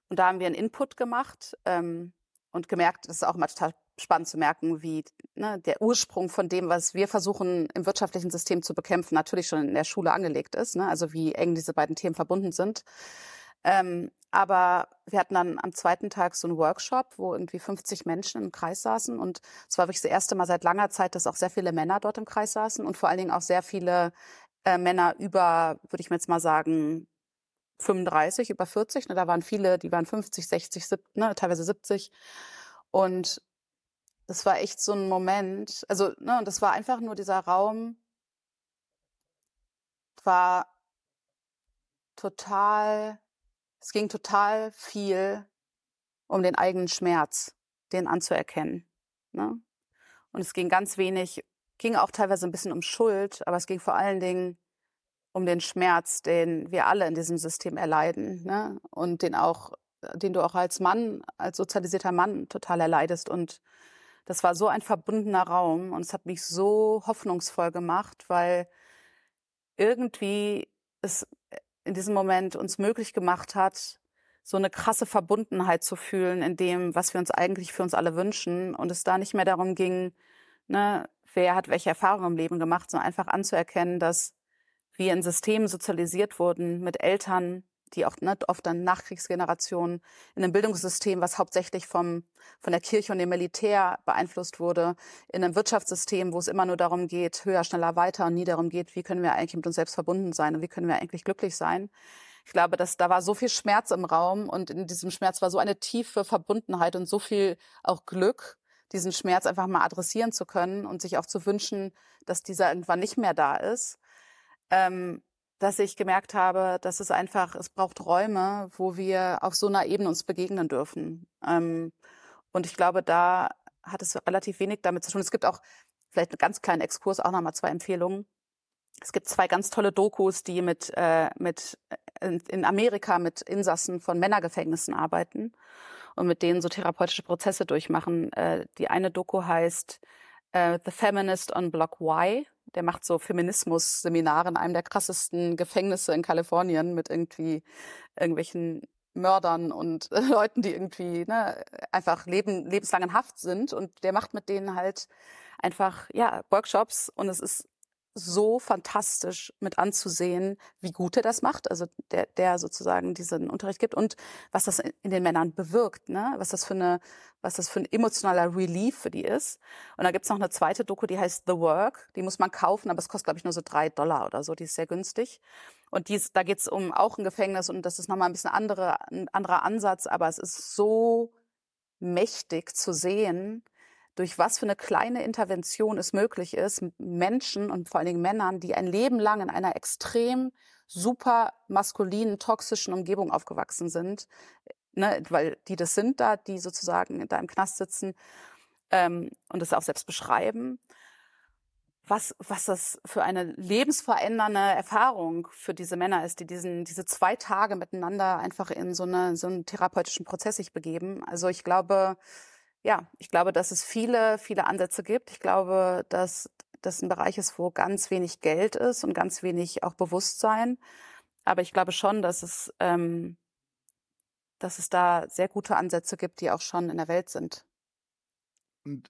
Und da haben wir einen Input gemacht ähm, und gemerkt, das ist auch immer total spannend zu merken, wie ne, der Ursprung von dem, was wir versuchen im wirtschaftlichen System zu bekämpfen, natürlich schon in der Schule angelegt ist. Ne? Also wie eng diese beiden Themen verbunden sind. Ähm, aber wir hatten dann am zweiten Tag so einen Workshop, wo irgendwie 50 Menschen im Kreis saßen. Und es war wirklich das erste Mal seit langer Zeit, dass auch sehr viele Männer dort im Kreis saßen und vor allen Dingen auch sehr viele äh, Männer über, würde ich mir jetzt mal sagen, 35, über 40. Ne? Da waren viele, die waren 50, 60, 70, ne? teilweise 70. Und das war echt so ein Moment, also, ne, und das war einfach nur dieser Raum, war total, es ging total viel um den eigenen Schmerz, den anzuerkennen. Ne? Und es ging ganz wenig, ging auch teilweise ein bisschen um Schuld, aber es ging vor allen Dingen um den Schmerz, den wir alle in diesem System erleiden, ne? Und den auch, den du auch als Mann, als sozialisierter Mann total erleidest und das war so ein verbundener Raum und es hat mich so hoffnungsvoll gemacht, weil irgendwie es in diesem Moment uns möglich gemacht hat, so eine krasse Verbundenheit zu fühlen in dem, was wir uns eigentlich für uns alle wünschen und es da nicht mehr darum ging, ne, wer hat welche Erfahrungen im Leben gemacht, sondern einfach anzuerkennen, dass wir in Systemen sozialisiert wurden mit Eltern, die auch ne, oft dann Nachkriegsgenerationen in einem Bildungssystem, was hauptsächlich vom, von der Kirche und dem Militär beeinflusst wurde, in einem Wirtschaftssystem, wo es immer nur darum geht, höher, schneller, weiter und nie darum geht, wie können wir eigentlich mit uns selbst verbunden sein und wie können wir eigentlich glücklich sein. Ich glaube, dass da war so viel Schmerz im Raum und in diesem Schmerz war so eine tiefe Verbundenheit und so viel auch Glück, diesen Schmerz einfach mal adressieren zu können und sich auch zu wünschen, dass dieser irgendwann nicht mehr da ist. Ähm, dass ich gemerkt habe, dass es einfach, es braucht Räume, wo wir auf so einer Ebene uns begegnen dürfen. Ähm, und ich glaube, da hat es relativ wenig damit zu tun. Es gibt auch vielleicht einen ganz kleinen Exkurs, auch nochmal zwei Empfehlungen. Es gibt zwei ganz tolle Dokus, die mit, äh, mit in, in Amerika mit Insassen von Männergefängnissen arbeiten und mit denen so therapeutische Prozesse durchmachen. Äh, die eine Doku heißt äh, The Feminist on Block Y der macht so Feminismus-Seminare in einem der krassesten Gefängnisse in Kalifornien mit irgendwie irgendwelchen Mördern und äh, Leuten, die irgendwie ne, einfach leben, lebenslang in Haft sind. Und der macht mit denen halt einfach ja Workshops und es ist so fantastisch mit anzusehen, wie gut er das macht, also der, der sozusagen diesen Unterricht gibt und was das in den Männern bewirkt, ne? was das für eine, was das für ein emotionaler Relief für die ist. Und da gibt's noch eine zweite Doku, die heißt The Work, die muss man kaufen, aber es kostet, glaube ich, nur so drei Dollar oder so, die ist sehr günstig. Und dies, da geht's um auch ein Gefängnis und das ist nochmal ein bisschen andere, ein anderer Ansatz, aber es ist so mächtig zu sehen, durch was für eine kleine Intervention es möglich ist, Menschen und vor allen Dingen Männern, die ein Leben lang in einer extrem super maskulinen, toxischen Umgebung aufgewachsen sind, ne, weil die das sind da, die sozusagen da im Knast sitzen ähm, und das auch selbst beschreiben, was, was das für eine lebensverändernde Erfahrung für diese Männer ist, die diesen, diese zwei Tage miteinander einfach in so, eine, so einen therapeutischen Prozess sich begeben. Also ich glaube, ja, ich glaube, dass es viele, viele Ansätze gibt. Ich glaube, dass das ein Bereich ist, wo ganz wenig Geld ist und ganz wenig auch Bewusstsein. Aber ich glaube schon, dass es, ähm, dass es da sehr gute Ansätze gibt, die auch schon in der Welt sind. Und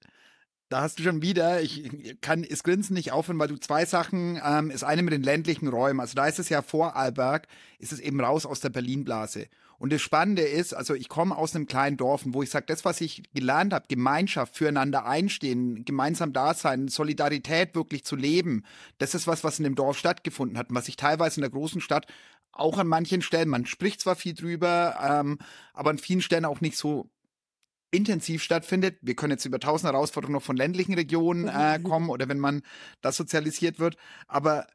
da hast du schon wieder, ich kann es Grinsen nicht aufhören, weil du zwei Sachen, ähm, ist eine mit den ländlichen Räumen. Also da ist es ja vor Alberg, ist es eben raus aus der Berlin-Blase. Und das Spannende ist, also ich komme aus einem kleinen Dorf, wo ich sage, das, was ich gelernt habe, Gemeinschaft, füreinander einstehen, gemeinsam da sein, Solidarität wirklich zu leben, das ist was, was in dem Dorf stattgefunden hat und was ich teilweise in der großen Stadt auch an manchen Stellen, man spricht zwar viel drüber, ähm, aber an vielen Stellen auch nicht so intensiv stattfindet. Wir können jetzt über tausend Herausforderungen noch von ländlichen Regionen äh, kommen oder wenn man das sozialisiert wird. Aber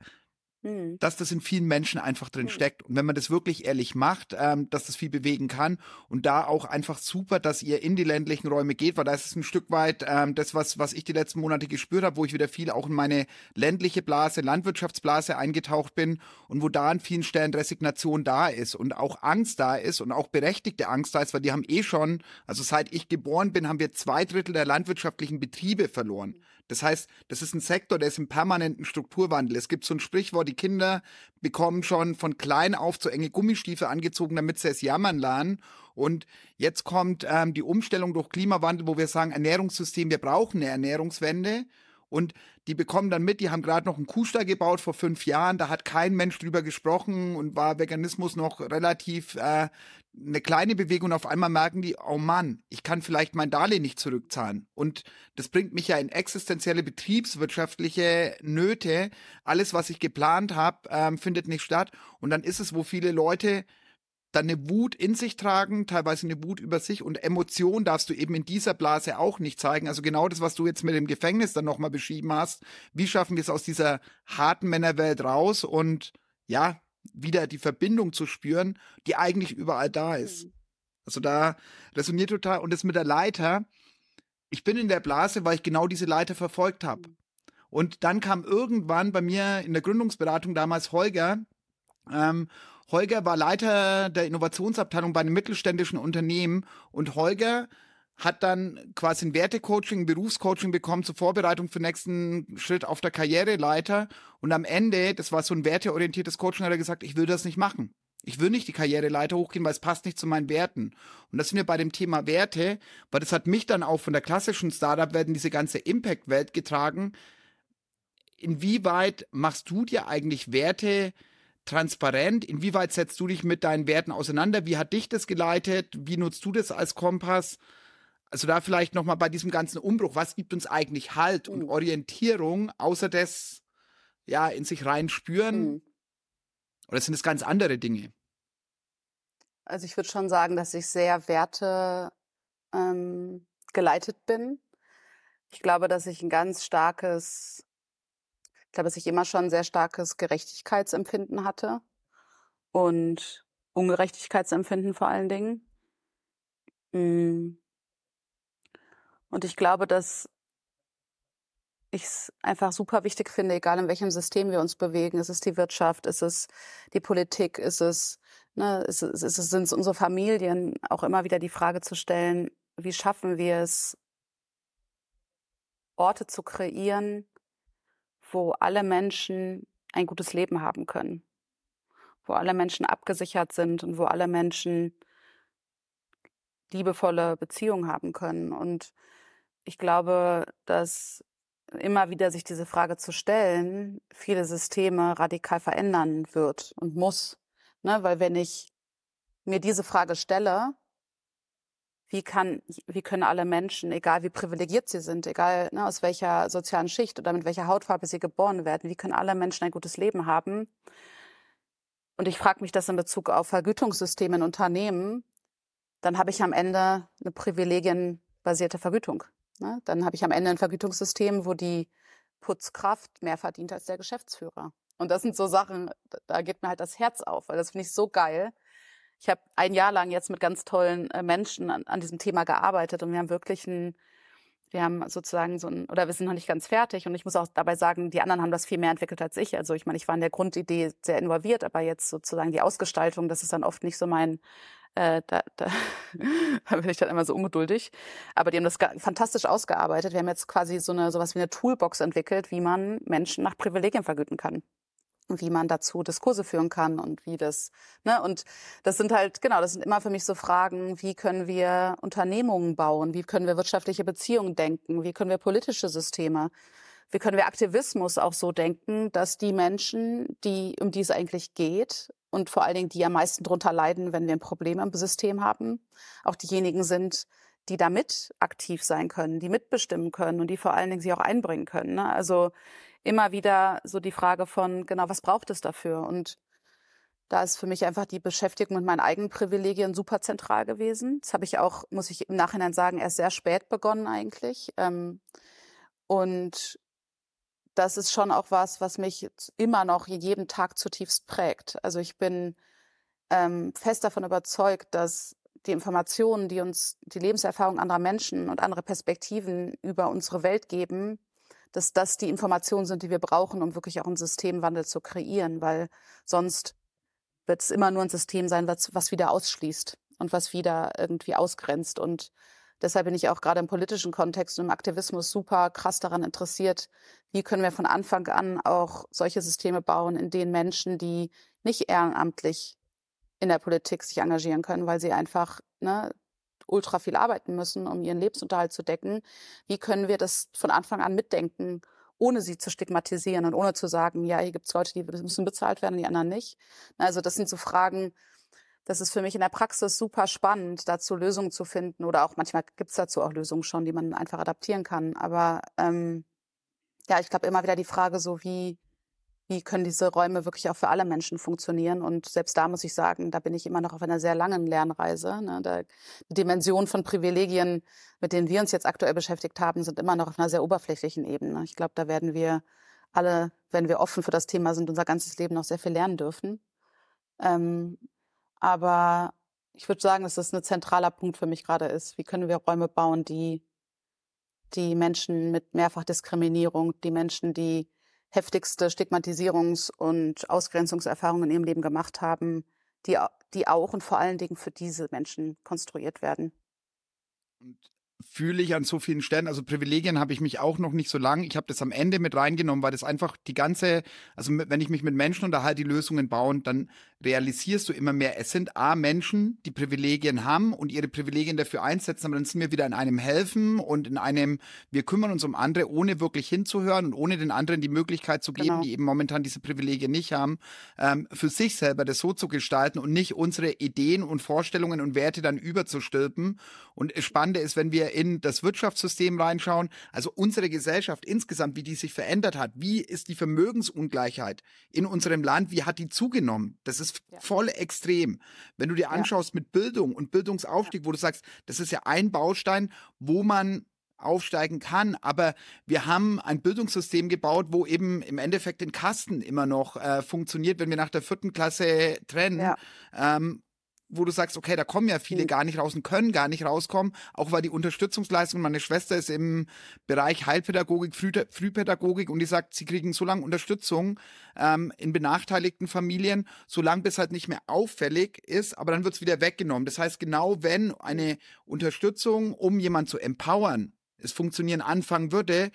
Mhm. dass das in vielen Menschen einfach drin mhm. steckt. Und wenn man das wirklich ehrlich macht, ähm, dass das viel bewegen kann und da auch einfach super, dass ihr in die ländlichen Räume geht, weil da ist es ein Stück weit ähm, das, was, was ich die letzten Monate gespürt habe, wo ich wieder viel auch in meine ländliche Blase, Landwirtschaftsblase eingetaucht bin und wo da an vielen Stellen Resignation da ist und auch Angst da ist und auch berechtigte Angst da ist, weil die haben eh schon, also seit ich geboren bin, haben wir zwei Drittel der landwirtschaftlichen Betriebe verloren. Das heißt, das ist ein Sektor, der ist im permanenten Strukturwandel. Es gibt so ein Sprichwort, die Kinder bekommen schon von klein auf zu enge Gummistiefel angezogen, damit sie es jammern lernen. Und jetzt kommt ähm, die Umstellung durch Klimawandel, wo wir sagen, Ernährungssystem, wir brauchen eine Ernährungswende. Und die bekommen dann mit, die haben gerade noch einen Kuhstall gebaut vor fünf Jahren, da hat kein Mensch drüber gesprochen und war Veganismus noch relativ äh, eine kleine Bewegung und auf einmal merken die, oh Mann, ich kann vielleicht mein Darlehen nicht zurückzahlen. Und das bringt mich ja in existenzielle betriebswirtschaftliche Nöte. Alles, was ich geplant habe, ähm, findet nicht statt. Und dann ist es, wo viele Leute dann eine Wut in sich tragen, teilweise eine Wut über sich und Emotion darfst du eben in dieser Blase auch nicht zeigen. Also genau das, was du jetzt mit dem Gefängnis dann nochmal beschrieben hast. Wie schaffen wir es aus dieser harten Männerwelt raus und ja, wieder die Verbindung zu spüren, die eigentlich überall da ist. Mhm. Also da resoniert total. Und das mit der Leiter, ich bin in der Blase, weil ich genau diese Leiter verfolgt habe. Mhm. Und dann kam irgendwann bei mir in der Gründungsberatung damals Holger. Ähm, Holger war Leiter der Innovationsabteilung bei einem mittelständischen Unternehmen und Holger hat dann quasi ein Wertecoaching, Berufscoaching bekommen zur Vorbereitung für den nächsten Schritt auf der Karriereleiter. Und am Ende, das war so ein werteorientiertes Coaching, hat er gesagt, ich will das nicht machen. Ich will nicht die Karriereleiter hochgehen, weil es passt nicht zu meinen Werten. Und das sind wir bei dem Thema Werte, weil das hat mich dann auch von der klassischen Startup-Welt diese ganze Impact-Welt getragen. Inwieweit machst du dir eigentlich Werte transparent? Inwieweit setzt du dich mit deinen Werten auseinander? Wie hat dich das geleitet? Wie nutzt du das als Kompass? Also da vielleicht nochmal bei diesem ganzen Umbruch, was gibt uns eigentlich Halt und mhm. Orientierung, außer das, ja, in sich rein spüren? Mhm. Oder sind es ganz andere Dinge? Also ich würde schon sagen, dass ich sehr Werte ähm, geleitet bin. Ich glaube, dass ich ein ganz starkes, ich glaube, dass ich immer schon ein sehr starkes Gerechtigkeitsempfinden hatte und Ungerechtigkeitsempfinden vor allen Dingen. Mhm. Und ich glaube, dass ich es einfach super wichtig finde, egal in welchem System wir uns bewegen. Ist es die Wirtschaft, ist es die Politik, ist es, ne, ist es, ist es sind es unsere Familien, auch immer wieder die Frage zu stellen, wie schaffen wir es, Orte zu kreieren, wo alle Menschen ein gutes Leben haben können, wo alle Menschen abgesichert sind und wo alle Menschen liebevolle Beziehungen haben können. Und ich glaube, dass immer wieder sich diese Frage zu stellen, viele Systeme radikal verändern wird und muss. Ne? Weil wenn ich mir diese Frage stelle, wie kann, wie können alle Menschen, egal wie privilegiert sie sind, egal ne, aus welcher sozialen Schicht oder mit welcher Hautfarbe sie geboren werden, wie können alle Menschen ein gutes Leben haben? Und ich frage mich das in Bezug auf Vergütungssysteme in Unternehmen, dann habe ich am Ende eine privilegienbasierte Vergütung. Ne? Dann habe ich am Ende ein Vergütungssystem, wo die Putzkraft mehr verdient als der Geschäftsführer. Und das sind so Sachen, da geht mir halt das Herz auf, weil das finde ich so geil. Ich habe ein Jahr lang jetzt mit ganz tollen äh, Menschen an, an, diesem Thema gearbeitet und wir haben wirklich ein Wir haben sozusagen so ein, oder wir sind noch nicht ganz fertig. Und ich muss auch dabei sagen, die anderen haben das viel mehr entwickelt als ich. Also ich meine, ich war in der Grundidee sehr involviert, aber jetzt sozusagen die Ausgestaltung, das ist dann oft nicht so mein, äh, da, da, da bin ich dann immer so ungeduldig. Aber die haben das fantastisch ausgearbeitet. Wir haben jetzt quasi so eine sowas wie eine Toolbox entwickelt, wie man Menschen nach Privilegien vergüten kann wie man dazu Diskurse führen kann und wie das, ne, und das sind halt, genau, das sind immer für mich so Fragen, wie können wir Unternehmungen bauen, wie können wir wirtschaftliche Beziehungen denken, wie können wir politische Systeme, wie können wir Aktivismus auch so denken, dass die Menschen, die, um die es eigentlich geht, und vor allen Dingen die am meisten drunter leiden, wenn wir ein Problem im System haben, auch diejenigen sind, die damit aktiv sein können, die mitbestimmen können und die vor allen Dingen sich auch einbringen können. Ne? Also immer wieder so die Frage von, genau, was braucht es dafür? Und da ist für mich einfach die Beschäftigung mit meinen eigenen Privilegien super zentral gewesen. Das habe ich auch, muss ich im Nachhinein sagen, erst sehr spät begonnen eigentlich. Ähm, und das ist schon auch was, was mich immer noch jeden Tag zutiefst prägt. Also ich bin ähm, fest davon überzeugt, dass die Informationen, die uns die Lebenserfahrung anderer Menschen und andere Perspektiven über unsere Welt geben, dass das die Informationen sind, die wir brauchen, um wirklich auch einen Systemwandel zu kreieren, weil sonst wird es immer nur ein System sein, was, was wieder ausschließt und was wieder irgendwie ausgrenzt. Und deshalb bin ich auch gerade im politischen Kontext und im Aktivismus super krass daran interessiert, wie können wir von Anfang an auch solche Systeme bauen, in denen Menschen, die nicht ehrenamtlich in der Politik sich engagieren können, weil sie einfach ne, ultra viel arbeiten müssen, um ihren Lebensunterhalt zu decken. Wie können wir das von Anfang an mitdenken, ohne sie zu stigmatisieren und ohne zu sagen, ja, hier gibt es Leute, die müssen bezahlt werden, die anderen nicht. Also das sind so Fragen, das ist für mich in der Praxis super spannend, dazu Lösungen zu finden. Oder auch manchmal gibt es dazu auch Lösungen schon, die man einfach adaptieren kann. Aber ähm, ja, ich glaube immer wieder die Frage, so wie wie können diese Räume wirklich auch für alle Menschen funktionieren. Und selbst da muss ich sagen, da bin ich immer noch auf einer sehr langen Lernreise. Ne? Da, die Dimensionen von Privilegien, mit denen wir uns jetzt aktuell beschäftigt haben, sind immer noch auf einer sehr oberflächlichen Ebene. Ich glaube, da werden wir alle, wenn wir offen für das Thema sind, unser ganzes Leben noch sehr viel lernen dürfen. Ähm, aber ich würde sagen, dass das ein zentraler Punkt für mich gerade ist. Wie können wir Räume bauen, die die Menschen mit Mehrfachdiskriminierung, die Menschen, die heftigste Stigmatisierungs- und Ausgrenzungserfahrungen in ihrem Leben gemacht haben, die, die auch und vor allen Dingen für diese Menschen konstruiert werden. Und fühle ich an so vielen Stellen. Also Privilegien habe ich mich auch noch nicht so lang. Ich habe das am Ende mit reingenommen, weil das einfach die ganze, also wenn ich mich mit Menschen unterhalte, die Lösungen bauen, dann realisierst du immer mehr, es sind A Menschen, die Privilegien haben und ihre Privilegien dafür einsetzen, aber dann sind wir wieder in einem helfen und in einem, wir kümmern uns um andere, ohne wirklich hinzuhören und ohne den anderen die Möglichkeit zu geben, genau. die eben momentan diese Privilegien nicht haben, ähm, für sich selber das so zu gestalten und nicht unsere Ideen und Vorstellungen und Werte dann überzustülpen. Und das Spannende ist, wenn wir in das Wirtschaftssystem reinschauen, also unsere Gesellschaft insgesamt, wie die sich verändert hat, wie ist die Vermögensungleichheit in unserem Land, wie hat die zugenommen? Das ist ja. voll extrem. Wenn du dir anschaust ja. mit Bildung und Bildungsaufstieg, wo du sagst, das ist ja ein Baustein, wo man aufsteigen kann. Aber wir haben ein Bildungssystem gebaut, wo eben im Endeffekt den Kasten immer noch äh, funktioniert, wenn wir nach der vierten Klasse trennen. Ja. Ähm, wo du sagst, okay, da kommen ja viele mhm. gar nicht raus und können gar nicht rauskommen, auch weil die Unterstützungsleistung, meine Schwester ist im Bereich Heilpädagogik, Früh Frühpädagogik und die sagt, sie kriegen so lange Unterstützung ähm, in benachteiligten Familien, solange bis halt nicht mehr auffällig ist, aber dann wird es wieder weggenommen. Das heißt, genau wenn eine Unterstützung, um jemanden zu empowern, es funktionieren anfangen würde,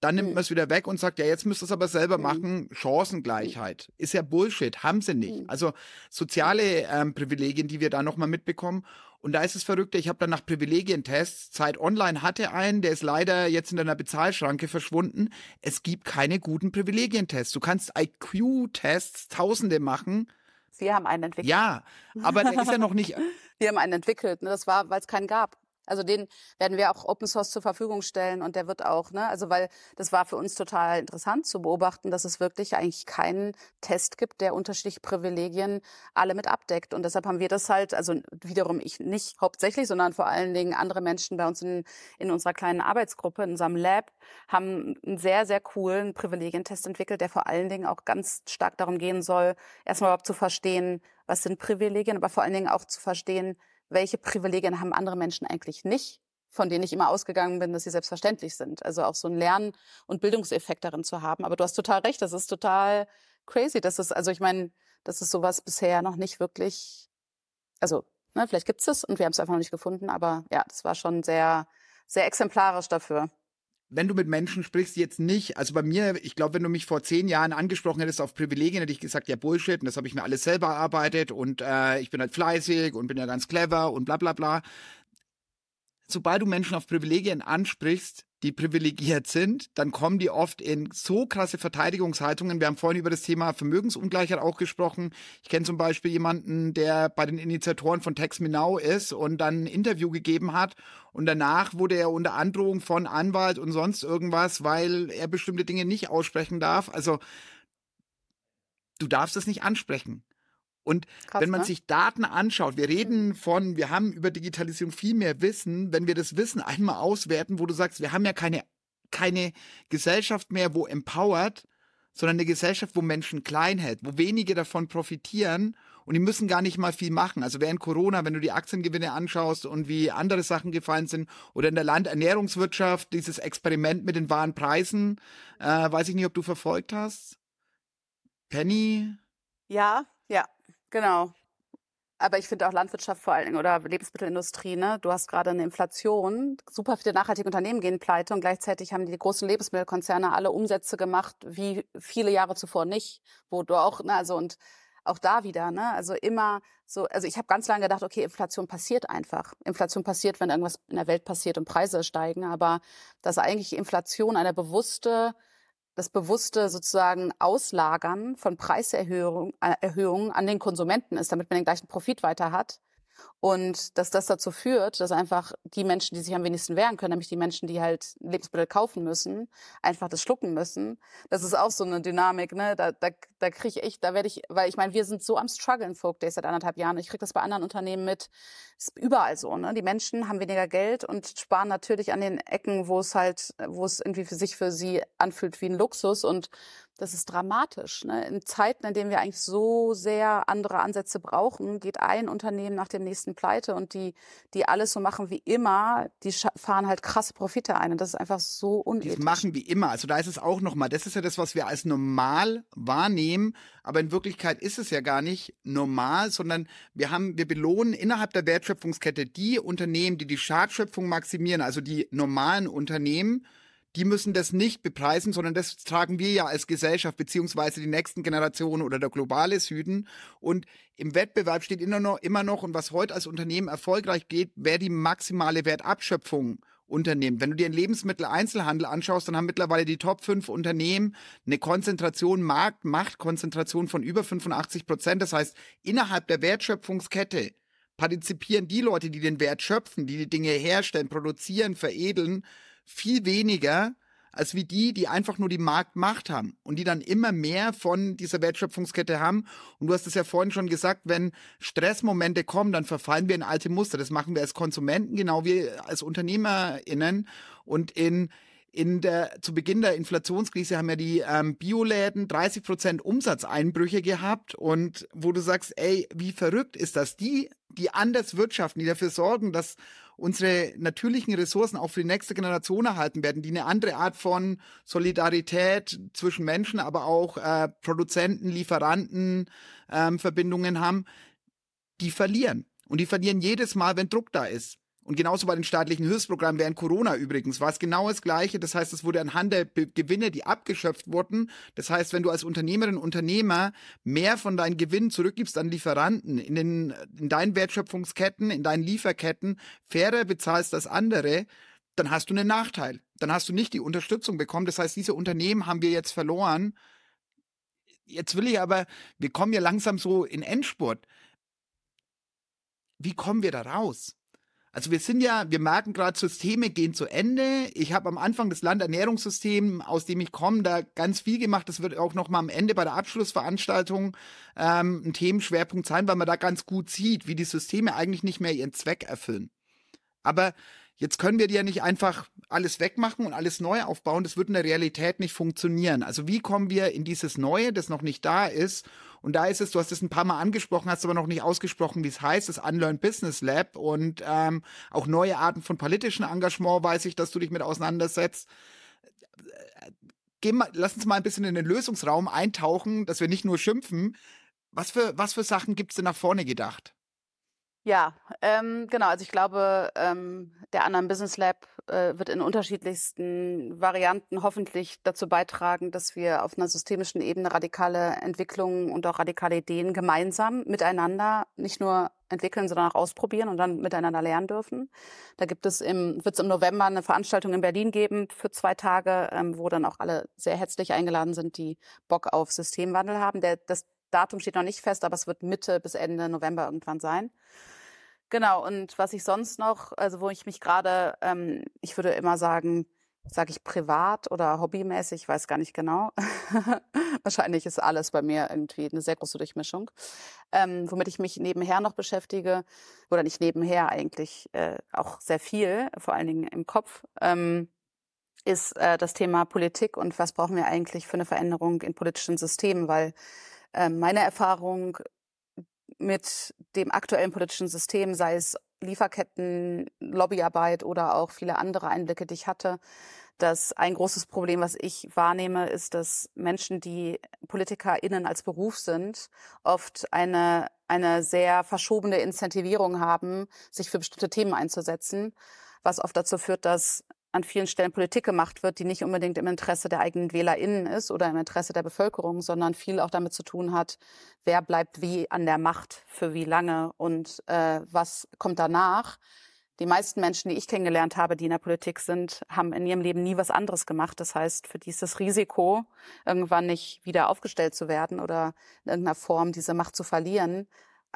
dann nimmt mhm. man es wieder weg und sagt, ja, jetzt müsst ihr es aber selber mhm. machen. Chancengleichheit. Ist ja Bullshit, haben sie nicht. Mhm. Also soziale ähm, Privilegien, die wir da nochmal mitbekommen. Und da ist es verrückte, ich habe dann nach Privilegientests, Zeit Online hatte einen, der ist leider jetzt in einer Bezahlschranke verschwunden. Es gibt keine guten Privilegientests. Du kannst IQ-Tests tausende machen. Sie haben einen entwickelt. Ja, aber der ist ja noch nicht. Wir haben einen entwickelt. Ne? Das war, weil es keinen gab. Also den werden wir auch Open Source zur Verfügung stellen und der wird auch, ne, also weil das war für uns total interessant zu beobachten, dass es wirklich eigentlich keinen Test gibt, der unterschiedliche Privilegien alle mit abdeckt. Und deshalb haben wir das halt, also wiederum ich nicht hauptsächlich, sondern vor allen Dingen andere Menschen bei uns in, in unserer kleinen Arbeitsgruppe, in unserem Lab, haben einen sehr, sehr coolen Privilegientest entwickelt, der vor allen Dingen auch ganz stark darum gehen soll, erstmal überhaupt zu verstehen, was sind Privilegien, aber vor allen Dingen auch zu verstehen, welche Privilegien haben andere Menschen eigentlich nicht von denen ich immer ausgegangen bin, dass sie selbstverständlich sind. Also auch so einen Lern- und Bildungseffekt darin zu haben. Aber du hast total recht, das ist total crazy. Das ist, also ich meine, das ist sowas bisher noch nicht wirklich, also ne, vielleicht gibt's es und wir haben es einfach noch nicht gefunden, aber ja, das war schon sehr, sehr exemplarisch dafür wenn du mit Menschen sprichst, jetzt nicht, also bei mir, ich glaube, wenn du mich vor zehn Jahren angesprochen hättest auf Privilegien, hätte ich gesagt, ja Bullshit, und das habe ich mir alles selber erarbeitet und äh, ich bin halt fleißig und bin ja ganz clever und bla bla bla. Sobald du Menschen auf Privilegien ansprichst, die privilegiert sind, dann kommen die oft in so krasse Verteidigungshaltungen. Wir haben vorhin über das Thema Vermögensungleichheit auch gesprochen. Ich kenne zum Beispiel jemanden, der bei den Initiatoren von Tex Me Now ist und dann ein Interview gegeben hat und danach wurde er unter Androhung von Anwalt und sonst irgendwas, weil er bestimmte Dinge nicht aussprechen darf. Also du darfst es nicht ansprechen. Und Krass, wenn man ne? sich Daten anschaut, wir reden von, wir haben über Digitalisierung viel mehr Wissen, wenn wir das Wissen einmal auswerten, wo du sagst, wir haben ja keine, keine Gesellschaft mehr, wo empowert, sondern eine Gesellschaft, wo Menschen klein hält, wo wenige davon profitieren und die müssen gar nicht mal viel machen. Also während Corona, wenn du die Aktiengewinne anschaust und wie andere Sachen gefallen sind oder in der Landernährungswirtschaft, dieses Experiment mit den wahren Preisen, äh, weiß ich nicht, ob du verfolgt hast. Penny? Ja, ja, Genau. Aber ich finde auch Landwirtschaft vor allen Dingen oder Lebensmittelindustrie, ne? Du hast gerade eine Inflation, super viele nachhaltige Unternehmen gehen pleite und gleichzeitig haben die großen Lebensmittelkonzerne alle Umsätze gemacht, wie viele Jahre zuvor nicht, wo du auch, ne, also und auch da wieder, ne? Also immer so, also ich habe ganz lange gedacht, okay, Inflation passiert einfach. Inflation passiert, wenn irgendwas in der Welt passiert und Preise steigen, aber dass eigentlich Inflation eine bewusste das bewusste sozusagen Auslagern von Preiserhöhungen äh, an den Konsumenten ist, damit man den gleichen Profit weiter hat. Und dass das dazu führt, dass einfach die Menschen, die sich am wenigsten wehren können, nämlich die Menschen, die halt Lebensmittel kaufen müssen, einfach das schlucken müssen. Das ist auch so eine Dynamik, ne? Da, da, da kriege ich da werde ich, weil ich meine, wir sind so am struggeln Folk Days seit anderthalb Jahren. Ich kriege das bei anderen Unternehmen mit. Ist überall so, ne? Die Menschen haben weniger Geld und sparen natürlich an den Ecken, wo es halt, wo es irgendwie für sich für sie anfühlt wie ein Luxus und das ist dramatisch. Ne? In Zeiten, in denen wir eigentlich so sehr andere Ansätze brauchen, geht ein Unternehmen nach dem nächsten pleite und die, die alles so machen wie immer, die fahren halt krasse Profite ein und das ist einfach so unethisch. Die machen wie immer. Also da ist es auch nochmal, das ist ja das, was wir als normal wahrnehmen, aber in Wirklichkeit ist es ja gar nicht normal, sondern wir haben, wir belohnen innerhalb der Wertschöpfungskette die Unternehmen, die die Schadschöpfung maximieren, also die normalen Unternehmen, die müssen das nicht bepreisen, sondern das tragen wir ja als Gesellschaft beziehungsweise die nächsten Generationen oder der globale Süden. Und im Wettbewerb steht immer noch, immer noch und was heute als Unternehmen erfolgreich geht, wer die maximale Wertabschöpfung unternimmt. Wenn du dir den Lebensmitteleinzelhandel anschaust, dann haben mittlerweile die Top 5 Unternehmen eine Konzentration, Markt, Machtkonzentration von über 85 Prozent. Das heißt, innerhalb der Wertschöpfungskette partizipieren die Leute, die den Wert schöpfen, die die Dinge herstellen, produzieren, veredeln, viel weniger als wie die, die einfach nur die Marktmacht haben und die dann immer mehr von dieser Wertschöpfungskette haben. Und du hast es ja vorhin schon gesagt, wenn Stressmomente kommen, dann verfallen wir in alte Muster. Das machen wir als Konsumenten, genau wie als UnternehmerInnen. Und in in der, zu Beginn der Inflationskrise haben ja die ähm, Bioläden 30 Prozent Umsatzeinbrüche gehabt und wo du sagst, ey, wie verrückt ist das? Die, die anders wirtschaften, die dafür sorgen, dass unsere natürlichen Ressourcen auch für die nächste Generation erhalten werden, die eine andere Art von Solidarität zwischen Menschen, aber auch äh, Produzenten, Lieferanten ähm, Verbindungen haben, die verlieren. Und die verlieren jedes Mal, wenn Druck da ist. Und genauso bei den staatlichen Hilfsprogrammen während Corona übrigens war es genau das Gleiche. Das heißt, es wurde anhand der Gewinne, die abgeschöpft wurden. Das heißt, wenn du als Unternehmerin, Unternehmer mehr von deinen Gewinnen zurückgibst an Lieferanten in, den, in deinen Wertschöpfungsketten, in deinen Lieferketten, fairer bezahlst als andere, dann hast du einen Nachteil. Dann hast du nicht die Unterstützung bekommen. Das heißt, diese Unternehmen haben wir jetzt verloren. Jetzt will ich aber, wir kommen ja langsam so in Endspurt. Wie kommen wir da raus? Also wir sind ja, wir merken gerade, Systeme gehen zu Ende. Ich habe am Anfang das Landernährungssystem, aus dem ich komme, da ganz viel gemacht. Das wird auch noch mal am Ende bei der Abschlussveranstaltung ähm, ein Themenschwerpunkt sein, weil man da ganz gut sieht, wie die Systeme eigentlich nicht mehr ihren Zweck erfüllen. Aber Jetzt können wir dir nicht einfach alles wegmachen und alles neu aufbauen. Das wird in der Realität nicht funktionieren. Also wie kommen wir in dieses Neue, das noch nicht da ist? Und da ist es, du hast es ein paar Mal angesprochen, hast aber noch nicht ausgesprochen, wie es heißt, das Unlearn Business Lab und ähm, auch neue Arten von politischem Engagement, weiß ich, dass du dich mit auseinandersetzt. Geh mal, lass uns mal ein bisschen in den Lösungsraum eintauchen, dass wir nicht nur schimpfen. Was für, was für Sachen gibt es denn nach vorne gedacht? Ja, ähm, genau. Also ich glaube, ähm, der anderen Business Lab äh, wird in unterschiedlichsten Varianten hoffentlich dazu beitragen, dass wir auf einer systemischen Ebene radikale Entwicklungen und auch radikale Ideen gemeinsam miteinander nicht nur entwickeln, sondern auch ausprobieren und dann miteinander lernen dürfen. Da gibt es im, wird es im November eine Veranstaltung in Berlin geben für zwei Tage, ähm, wo dann auch alle sehr herzlich eingeladen sind, die Bock auf Systemwandel haben. Der, das Datum steht noch nicht fest, aber es wird Mitte bis Ende November irgendwann sein. Genau, und was ich sonst noch, also wo ich mich gerade, ähm, ich würde immer sagen, sage ich privat oder hobbymäßig, weiß gar nicht genau. Wahrscheinlich ist alles bei mir irgendwie eine sehr große Durchmischung. Ähm, womit ich mich nebenher noch beschäftige, oder nicht nebenher eigentlich äh, auch sehr viel, vor allen Dingen im Kopf, ähm, ist äh, das Thema Politik und was brauchen wir eigentlich für eine Veränderung in politischen Systemen, weil äh, meine Erfahrung mit dem aktuellen politischen System, sei es Lieferketten, Lobbyarbeit oder auch viele andere Einblicke, die ich hatte, dass ein großes Problem, was ich wahrnehme, ist, dass Menschen, die PolitikerInnen als Beruf sind, oft eine, eine sehr verschobene Incentivierung haben, sich für bestimmte Themen einzusetzen, was oft dazu führt, dass an vielen Stellen Politik gemacht wird, die nicht unbedingt im Interesse der eigenen WählerInnen ist oder im Interesse der Bevölkerung, sondern viel auch damit zu tun hat, wer bleibt wie an der Macht für wie lange und äh, was kommt danach. Die meisten Menschen, die ich kennengelernt habe, die in der Politik sind, haben in ihrem Leben nie was anderes gemacht. Das heißt, für die ist das Risiko, irgendwann nicht wieder aufgestellt zu werden oder in irgendeiner Form diese Macht zu verlieren,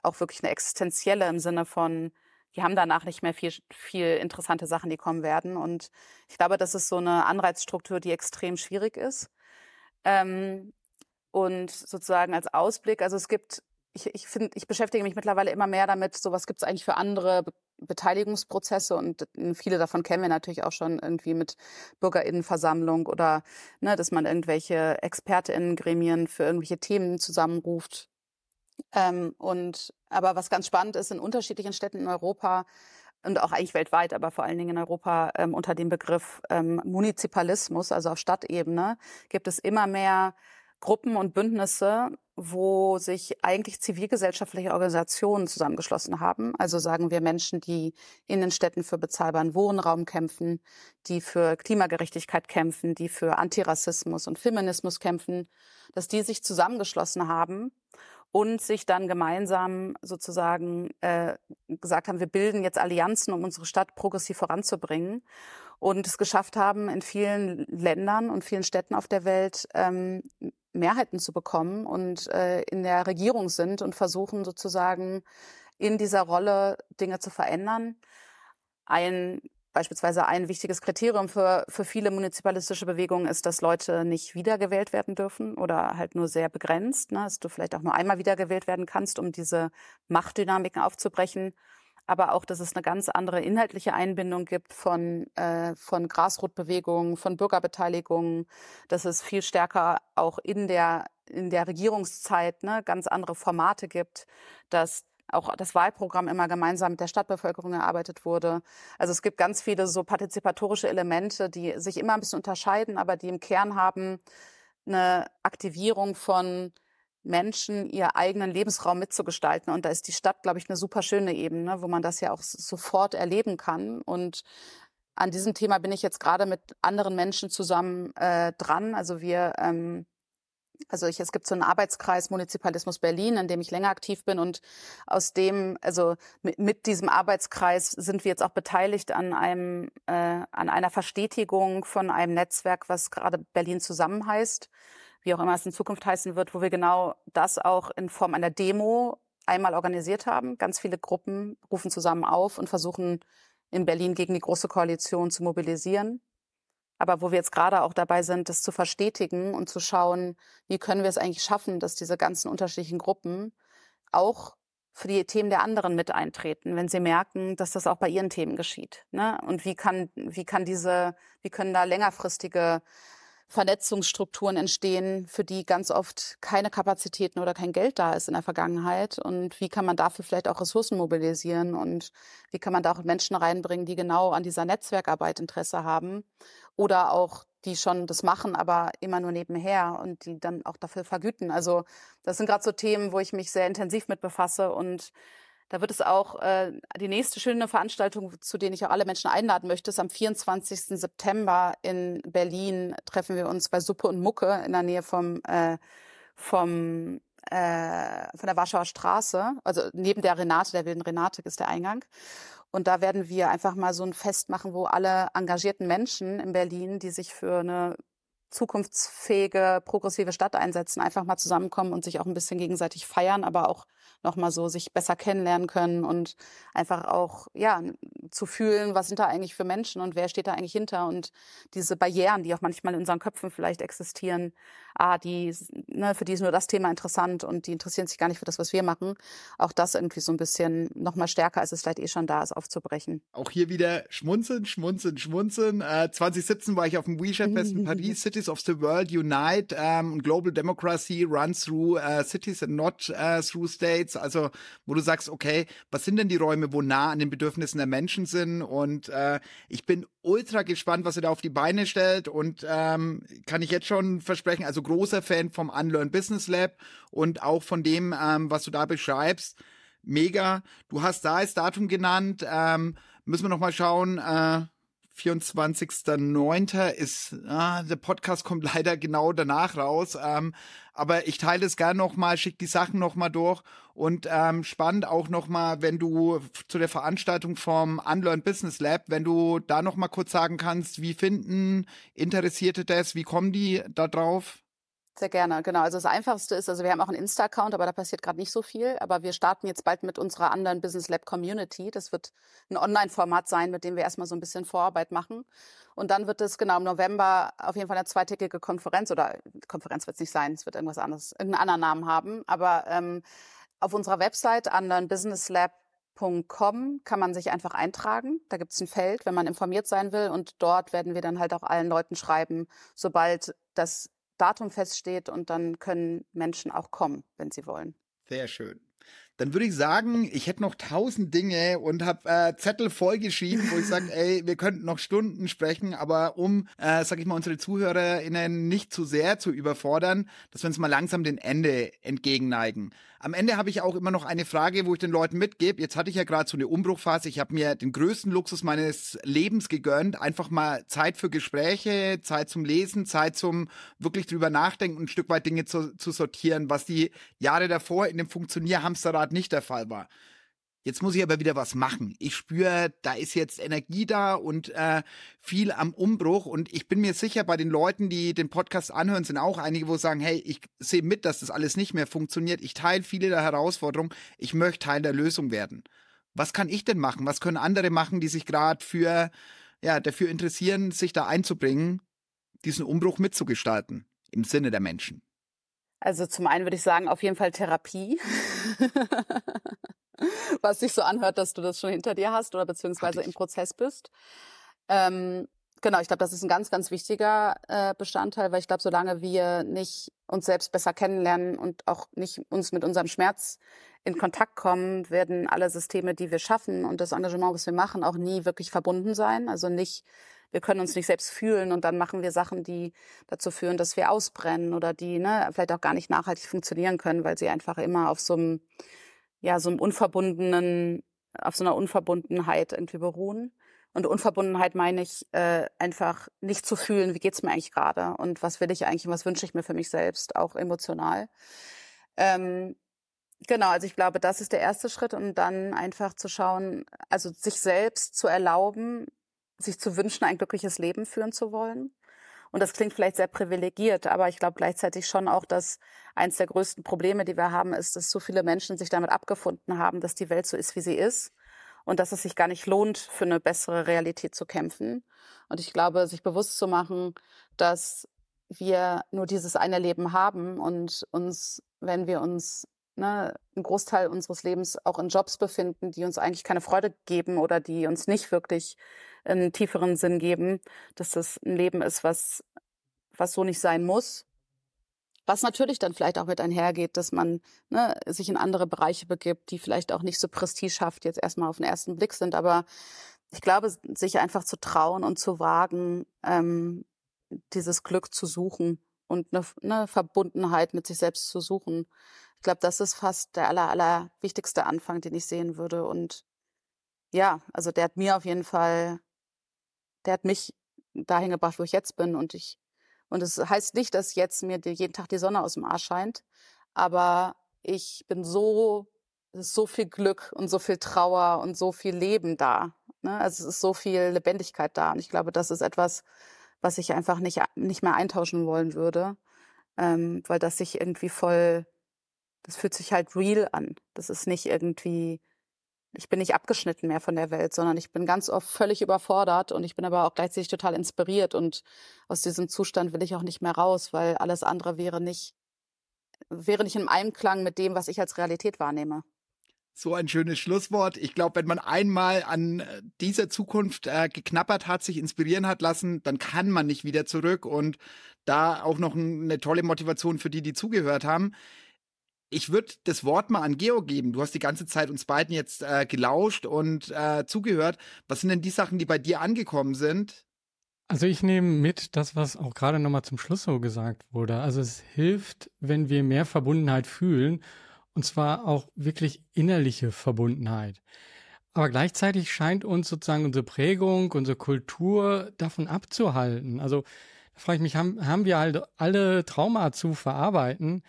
auch wirklich eine existenzielle im Sinne von, die haben danach nicht mehr viel, viel interessante Sachen, die kommen werden. Und ich glaube, das ist so eine Anreizstruktur, die extrem schwierig ist. Ähm, und sozusagen als Ausblick, also es gibt, ich, ich finde, ich beschäftige mich mittlerweile immer mehr damit, so was gibt es eigentlich für andere Be Beteiligungsprozesse und viele davon kennen wir natürlich auch schon irgendwie mit Bürgerinnenversammlung oder ne, dass man irgendwelche ExpertInnen-Gremien für irgendwelche Themen zusammenruft ähm, und aber was ganz spannend ist, in unterschiedlichen Städten in Europa und auch eigentlich weltweit, aber vor allen Dingen in Europa ähm, unter dem Begriff ähm, Munizipalismus, also auf Stadtebene, gibt es immer mehr Gruppen und Bündnisse, wo sich eigentlich zivilgesellschaftliche Organisationen zusammengeschlossen haben. Also sagen wir Menschen, die in den Städten für bezahlbaren Wohnraum kämpfen, die für Klimagerechtigkeit kämpfen, die für Antirassismus und Feminismus kämpfen, dass die sich zusammengeschlossen haben und sich dann gemeinsam sozusagen äh, gesagt haben, wir bilden jetzt Allianzen, um unsere Stadt progressiv voranzubringen und es geschafft haben, in vielen Ländern und vielen Städten auf der Welt ähm, Mehrheiten zu bekommen und äh, in der Regierung sind und versuchen sozusagen in dieser Rolle Dinge zu verändern. Ein Beispielsweise ein wichtiges Kriterium für, für viele munizipalistische Bewegungen ist, dass Leute nicht wiedergewählt werden dürfen oder halt nur sehr begrenzt, ne? dass du vielleicht auch nur einmal wiedergewählt werden kannst, um diese Machtdynamiken aufzubrechen. Aber auch, dass es eine ganz andere inhaltliche Einbindung gibt von, äh, von Grasrotbewegungen, von Bürgerbeteiligungen, dass es viel stärker auch in der, in der Regierungszeit ne, ganz andere Formate gibt, dass auch das Wahlprogramm immer gemeinsam mit der Stadtbevölkerung erarbeitet wurde. Also es gibt ganz viele so partizipatorische Elemente, die sich immer ein bisschen unterscheiden, aber die im Kern haben eine Aktivierung von Menschen, ihr eigenen Lebensraum mitzugestalten. Und da ist die Stadt, glaube ich, eine super schöne Ebene, wo man das ja auch sofort erleben kann. Und an diesem Thema bin ich jetzt gerade mit anderen Menschen zusammen äh, dran. Also wir ähm, also ich, es gibt so einen Arbeitskreis Munizipalismus Berlin, in dem ich länger aktiv bin und aus dem, also mit, mit diesem Arbeitskreis sind wir jetzt auch beteiligt an einem, äh, an einer Verstetigung von einem Netzwerk, was gerade Berlin zusammen heißt, wie auch immer es in Zukunft heißen wird, wo wir genau das auch in Form einer Demo einmal organisiert haben. Ganz viele Gruppen rufen zusammen auf und versuchen in Berlin gegen die Große Koalition zu mobilisieren aber wo wir jetzt gerade auch dabei sind, das zu verstetigen und zu schauen, wie können wir es eigentlich schaffen, dass diese ganzen unterschiedlichen Gruppen auch für die Themen der anderen mit eintreten, wenn sie merken, dass das auch bei ihren Themen geschieht. Ne? Und wie kann, wie kann diese, wie können da längerfristige Vernetzungsstrukturen entstehen, für die ganz oft keine Kapazitäten oder kein Geld da ist in der Vergangenheit. Und wie kann man dafür vielleicht auch Ressourcen mobilisieren und wie kann man da auch Menschen reinbringen, die genau an dieser Netzwerkarbeit Interesse haben oder auch die schon das machen, aber immer nur nebenher und die dann auch dafür vergüten. Also das sind gerade so Themen, wo ich mich sehr intensiv mit befasse und da wird es auch äh, die nächste schöne Veranstaltung, zu denen ich auch alle Menschen einladen möchte, ist am 24. September in Berlin. Treffen wir uns bei Suppe und Mucke in der Nähe vom, äh, vom äh, von der Warschauer Straße, also neben der Renate, der wilden Renate ist der Eingang. Und da werden wir einfach mal so ein Fest machen, wo alle engagierten Menschen in Berlin, die sich für eine zukunftsfähige, progressive Stadt einsetzen, einfach mal zusammenkommen und sich auch ein bisschen gegenseitig feiern, aber auch nochmal so sich besser kennenlernen können und einfach auch, ja, zu fühlen, was sind da eigentlich für Menschen und wer steht da eigentlich hinter und diese Barrieren, die auch manchmal in unseren Köpfen vielleicht existieren, ah, die, ne, für die ist nur das Thema interessant und die interessieren sich gar nicht für das, was wir machen, auch das irgendwie so ein bisschen nochmal stärker, als es vielleicht eh schon da ist, aufzubrechen. Auch hier wieder schmunzeln, schmunzeln, schmunzeln. Äh, 2017 war ich auf dem WeChat-Fest in Paris, Cities of the World Unite ähm, und Global Democracy runs through uh, cities and not uh, through states. Also wo du sagst, okay, was sind denn die Räume, wo nah an den Bedürfnissen der Menschen sind? Und äh, ich bin ultra gespannt, was ihr da auf die Beine stellt und ähm, kann ich jetzt schon versprechen, also großer Fan vom Unlearn Business Lab und auch von dem, ähm, was du da beschreibst. Mega. Du hast da als Datum genannt. Ähm, müssen wir noch mal schauen. Äh, 24.09. ist, ah, der Podcast kommt leider genau danach raus. Ähm, aber ich teile es gerne nochmal, schick die Sachen nochmal durch und ähm, spannend auch nochmal, wenn du zu der Veranstaltung vom Unlearn Business Lab, wenn du da nochmal kurz sagen kannst, wie finden Interessierte das, wie kommen die da drauf? Sehr gerne, genau. Also das Einfachste ist, also wir haben auch einen Insta-Account, aber da passiert gerade nicht so viel. Aber wir starten jetzt bald mit unserer anderen Business Lab Community. Das wird ein Online-Format sein, mit dem wir erstmal so ein bisschen Vorarbeit machen. Und dann wird es genau im November auf jeden Fall eine zweitägige Konferenz oder Konferenz wird es nicht sein, es wird irgendwas anderes, irgendeinen anderen Namen haben. Aber ähm, auf unserer Website onlinebusinesslab.com kann man sich einfach eintragen. Da gibt es ein Feld, wenn man informiert sein will. Und dort werden wir dann halt auch allen Leuten schreiben, sobald das Datum feststeht und dann können Menschen auch kommen, wenn sie wollen. Sehr schön. Dann würde ich sagen, ich hätte noch tausend Dinge und habe äh, Zettel vollgeschrieben, wo ich sage, ey, wir könnten noch Stunden sprechen, aber um, äh, sag ich mal, unsere ZuhörerInnen nicht zu sehr zu überfordern, dass wir uns mal langsam dem Ende entgegenneigen. Am Ende habe ich auch immer noch eine Frage, wo ich den Leuten mitgebe. Jetzt hatte ich ja gerade so eine Umbruchphase. Ich habe mir den größten Luxus meines Lebens gegönnt. Einfach mal Zeit für Gespräche, Zeit zum Lesen, Zeit zum wirklich drüber nachdenken, ein Stück weit Dinge zu, zu sortieren, was die Jahre davor in dem Funktionierhamsterrad nicht der Fall war. Jetzt muss ich aber wieder was machen. Ich spüre, da ist jetzt Energie da und äh, viel am Umbruch. Und ich bin mir sicher, bei den Leuten, die den Podcast anhören, sind auch einige, wo sagen, hey, ich sehe mit, dass das alles nicht mehr funktioniert. Ich teile viele der Herausforderungen. Ich möchte Teil der Lösung werden. Was kann ich denn machen? Was können andere machen, die sich gerade für, ja, dafür interessieren, sich da einzubringen, diesen Umbruch mitzugestalten im Sinne der Menschen? Also zum einen würde ich sagen, auf jeden Fall Therapie. Was sich so anhört, dass du das schon hinter dir hast oder beziehungsweise im Prozess bist. Ähm, genau, ich glaube, das ist ein ganz, ganz wichtiger äh, Bestandteil, weil ich glaube, solange wir nicht uns selbst besser kennenlernen und auch nicht uns mit unserem Schmerz in Kontakt kommen, werden alle Systeme, die wir schaffen und das Engagement, was wir machen, auch nie wirklich verbunden sein. Also nicht wir können uns nicht selbst fühlen und dann machen wir Sachen, die dazu führen, dass wir ausbrennen oder die ne, vielleicht auch gar nicht nachhaltig funktionieren können, weil sie einfach immer auf so einem, ja, so einem unverbundenen, auf so einer Unverbundenheit irgendwie beruhen. Und Unverbundenheit meine ich äh, einfach nicht zu fühlen, wie geht's mir eigentlich gerade und was will ich eigentlich und was wünsche ich mir für mich selbst, auch emotional. Ähm, genau, also ich glaube, das ist der erste Schritt und dann einfach zu schauen, also sich selbst zu erlauben, sich zu wünschen, ein glückliches Leben führen zu wollen. Und das klingt vielleicht sehr privilegiert, aber ich glaube gleichzeitig schon auch, dass eins der größten Probleme, die wir haben, ist, dass so viele Menschen sich damit abgefunden haben, dass die Welt so ist, wie sie ist und dass es sich gar nicht lohnt, für eine bessere Realität zu kämpfen. Und ich glaube, sich bewusst zu machen, dass wir nur dieses eine Leben haben und uns, wenn wir uns ne, einen Großteil unseres Lebens auch in Jobs befinden, die uns eigentlich keine Freude geben oder die uns nicht wirklich einen tieferen Sinn geben, dass das ein Leben ist, was, was so nicht sein muss. Was natürlich dann vielleicht auch mit einhergeht, dass man ne, sich in andere Bereiche begibt, die vielleicht auch nicht so prestigehaft jetzt erstmal auf den ersten Blick sind. Aber ich glaube, sich einfach zu trauen und zu wagen, ähm, dieses Glück zu suchen und eine, eine Verbundenheit mit sich selbst zu suchen. Ich glaube, das ist fast der aller, aller wichtigste Anfang, den ich sehen würde. Und ja, also der hat mir auf jeden Fall, der hat mich dahin gebracht, wo ich jetzt bin. Und ich, und es heißt nicht, dass jetzt mir jeden Tag die Sonne aus dem Arsch scheint, aber ich bin so, es ist so viel Glück und so viel Trauer und so viel Leben da. Ne? Also es ist so viel Lebendigkeit da. Und ich glaube, das ist etwas, was ich einfach nicht, nicht mehr eintauschen wollen würde, ähm, weil das sich irgendwie voll, das fühlt sich halt real an. Das ist nicht irgendwie, ich bin nicht abgeschnitten mehr von der Welt, sondern ich bin ganz oft völlig überfordert und ich bin aber auch gleichzeitig total inspiriert und aus diesem Zustand will ich auch nicht mehr raus, weil alles andere wäre nicht, wäre nicht im Einklang mit dem, was ich als Realität wahrnehme. So ein schönes Schlusswort. Ich glaube, wenn man einmal an äh, dieser Zukunft äh, geknappert hat, sich inspirieren hat lassen, dann kann man nicht wieder zurück. Und da auch noch eine tolle Motivation für die, die zugehört haben. Ich würde das Wort mal an Geo geben. Du hast die ganze Zeit uns beiden jetzt äh, gelauscht und äh, zugehört. Was sind denn die Sachen, die bei dir angekommen sind? Also ich nehme mit das, was auch gerade nochmal zum Schluss so gesagt wurde. Also es hilft, wenn wir mehr Verbundenheit fühlen und zwar auch wirklich innerliche Verbundenheit. Aber gleichzeitig scheint uns sozusagen unsere Prägung, unsere Kultur davon abzuhalten. Also da frage ich mich, haben, haben wir halt alle Trauma zu verarbeiten,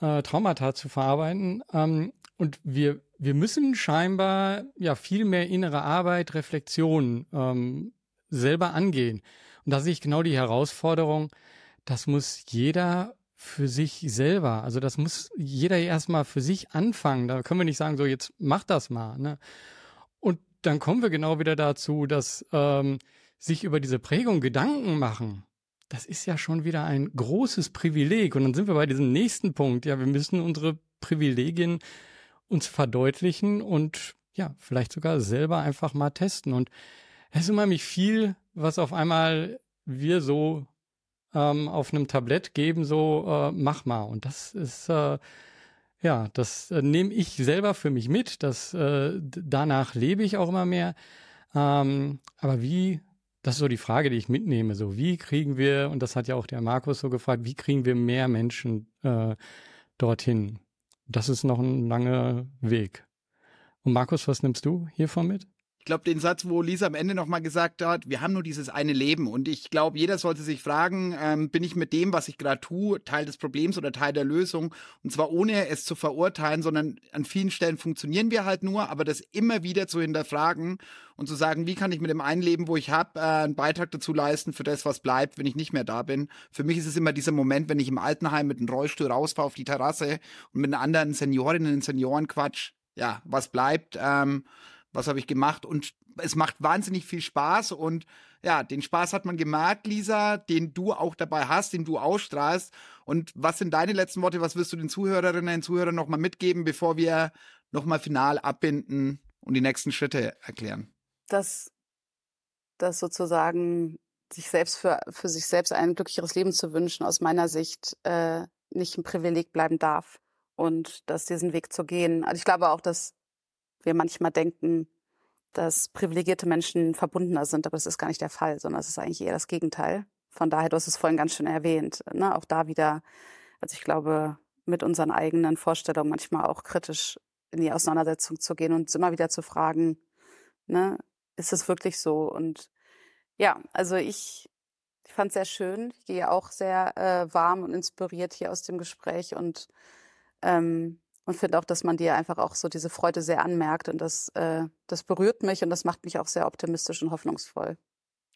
äh, Traumata zu verarbeiten? Ähm, und wir, wir müssen scheinbar ja viel mehr innere Arbeit, Reflexion ähm, selber angehen. Und da sehe ich genau die Herausforderung, das muss jeder für sich selber. Also das muss jeder erstmal für sich anfangen. Da können wir nicht sagen, so jetzt mach das mal. Ne? Und dann kommen wir genau wieder dazu, dass ähm, sich über diese Prägung Gedanken machen. Das ist ja schon wieder ein großes Privileg. Und dann sind wir bei diesem nächsten Punkt. Ja, wir müssen unsere Privilegien uns verdeutlichen und ja, vielleicht sogar selber einfach mal testen. Und es ist unheimlich viel, was auf einmal wir so ähm, auf einem Tablett geben, so äh, mach mal. Und das ist äh, ja, das äh, nehme ich selber für mich mit. Das äh, danach lebe ich auch immer mehr. Ähm, aber wie das ist so die Frage, die ich mitnehme. So, wie kriegen wir, und das hat ja auch der Markus so gefragt, wie kriegen wir mehr Menschen äh, dorthin? Das ist noch ein langer Weg. Und Markus, was nimmst du hiervon mit? Ich glaube, den Satz, wo Lisa am Ende nochmal gesagt hat, wir haben nur dieses eine Leben. Und ich glaube, jeder sollte sich fragen, ähm, bin ich mit dem, was ich gerade tue, Teil des Problems oder Teil der Lösung? Und zwar ohne es zu verurteilen, sondern an vielen Stellen funktionieren wir halt nur, aber das immer wieder zu hinterfragen und zu sagen, wie kann ich mit dem einen Leben, wo ich habe, äh, einen Beitrag dazu leisten für das, was bleibt, wenn ich nicht mehr da bin. Für mich ist es immer dieser Moment, wenn ich im Altenheim mit einem Rollstuhl rausfahre auf die Terrasse und mit anderen Seniorinnen und Senioren quatsch. Ja, was bleibt? Ähm, was habe ich gemacht und es macht wahnsinnig viel Spaß und ja, den Spaß hat man gemerkt, Lisa, den du auch dabei hast, den du ausstrahlst. Und was sind deine letzten Worte? Was wirst du den Zuhörerinnen und Zuhörern nochmal mitgeben, bevor wir nochmal final abbinden und die nächsten Schritte erklären? Dass, dass sozusagen sich selbst für, für sich selbst ein glücklicheres Leben zu wünschen, aus meiner Sicht äh, nicht ein Privileg bleiben darf. Und dass diesen Weg zu gehen. Also ich glaube auch, dass wir manchmal denken, dass privilegierte Menschen verbundener sind, aber das ist gar nicht der Fall, sondern es ist eigentlich eher das Gegenteil. Von daher, du hast es vorhin ganz schön erwähnt, ne? auch da wieder, also ich glaube, mit unseren eigenen Vorstellungen manchmal auch kritisch in die Auseinandersetzung zu gehen und immer wieder zu fragen, ne, ist es wirklich so? Und ja, also ich, ich fand es sehr schön. Ich gehe auch sehr äh, warm und inspiriert hier aus dem Gespräch und ähm, und finde auch, dass man dir einfach auch so diese Freude sehr anmerkt und das, äh, das berührt mich und das macht mich auch sehr optimistisch und hoffnungsvoll.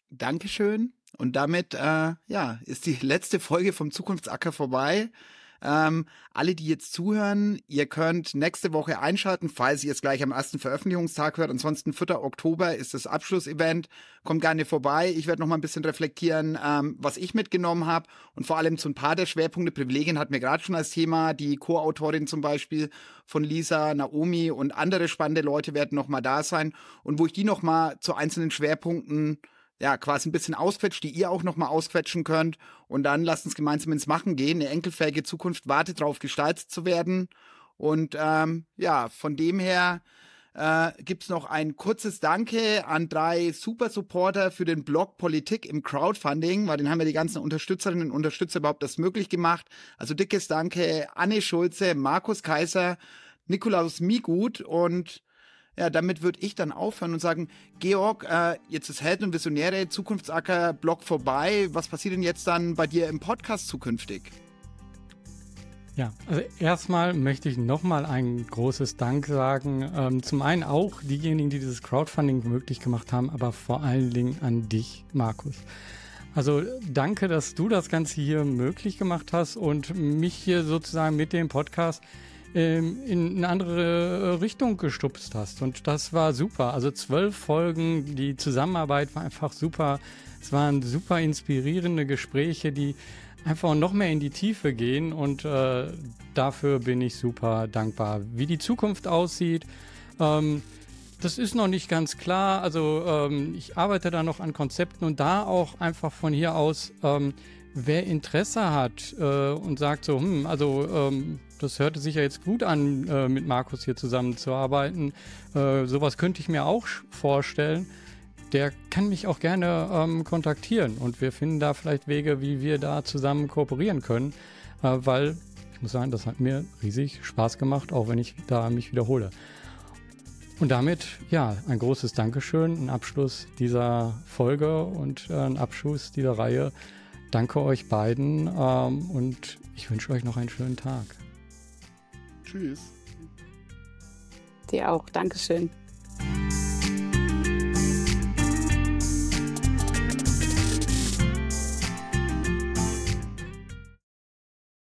Dankeschön. Und damit äh, ja, ist die letzte Folge vom Zukunftsacker vorbei. Ähm, alle, die jetzt zuhören, ihr könnt nächste Woche einschalten, falls ihr es gleich am ersten Veröffentlichungstag hört. Ansonsten 4. Oktober ist das Abschlussevent. Kommt gerne vorbei. Ich werde noch mal ein bisschen reflektieren, ähm, was ich mitgenommen habe und vor allem zu ein paar der Schwerpunkte. Privilegien hatten wir gerade schon als Thema. Die Co-Autorin zum Beispiel von Lisa, Naomi und andere spannende Leute werden noch mal da sein und wo ich die noch mal zu einzelnen Schwerpunkten ja, quasi ein bisschen ausquetscht, die ihr auch nochmal ausquetschen könnt. Und dann lasst uns gemeinsam ins Machen gehen. Eine enkelfähige Zukunft wartet darauf, gestaltet zu werden. Und ähm, ja, von dem her äh, gibt noch ein kurzes Danke an drei Super-Supporter für den Blog Politik im Crowdfunding, weil den haben ja die ganzen Unterstützerinnen und Unterstützer überhaupt das möglich gemacht. Also dickes Danke Anne Schulze, Markus Kaiser, Nikolaus Migut und ja, damit würde ich dann aufhören und sagen, Georg, äh, jetzt ist Helden und Visionäre Zukunftsacker-Blog vorbei. Was passiert denn jetzt dann bei dir im Podcast zukünftig? Ja, also erstmal möchte ich nochmal ein großes Dank sagen. Ähm, zum einen auch diejenigen, die dieses Crowdfunding möglich gemacht haben, aber vor allen Dingen an dich, Markus. Also danke, dass du das Ganze hier möglich gemacht hast und mich hier sozusagen mit dem Podcast ähm, in eine andere äh, Richtung gestupst hast. Und das war super. Also zwölf Folgen, die Zusammenarbeit war einfach super. Es waren super inspirierende Gespräche, die einfach noch mehr in die Tiefe gehen. Und äh, dafür bin ich super dankbar. Wie die Zukunft aussieht, ähm, das ist noch nicht ganz klar. Also ähm, ich arbeite da noch an Konzepten und da auch einfach von hier aus, ähm, wer Interesse hat äh, und sagt so, hm, also ähm, das hörte sich ja jetzt gut an, äh, mit Markus hier zusammenzuarbeiten. Äh, sowas könnte ich mir auch vorstellen. Der kann mich auch gerne ähm, kontaktieren und wir finden da vielleicht Wege, wie wir da zusammen kooperieren können, äh, weil ich muss sagen, das hat mir riesig Spaß gemacht, auch wenn ich da mich wiederhole. Und damit, ja, ein großes Dankeschön, ein Abschluss dieser Folge und äh, ein Abschluss dieser Reihe. Danke euch beiden ähm, und ich wünsche euch noch einen schönen Tag. Tschüss. Dir auch. Dankeschön.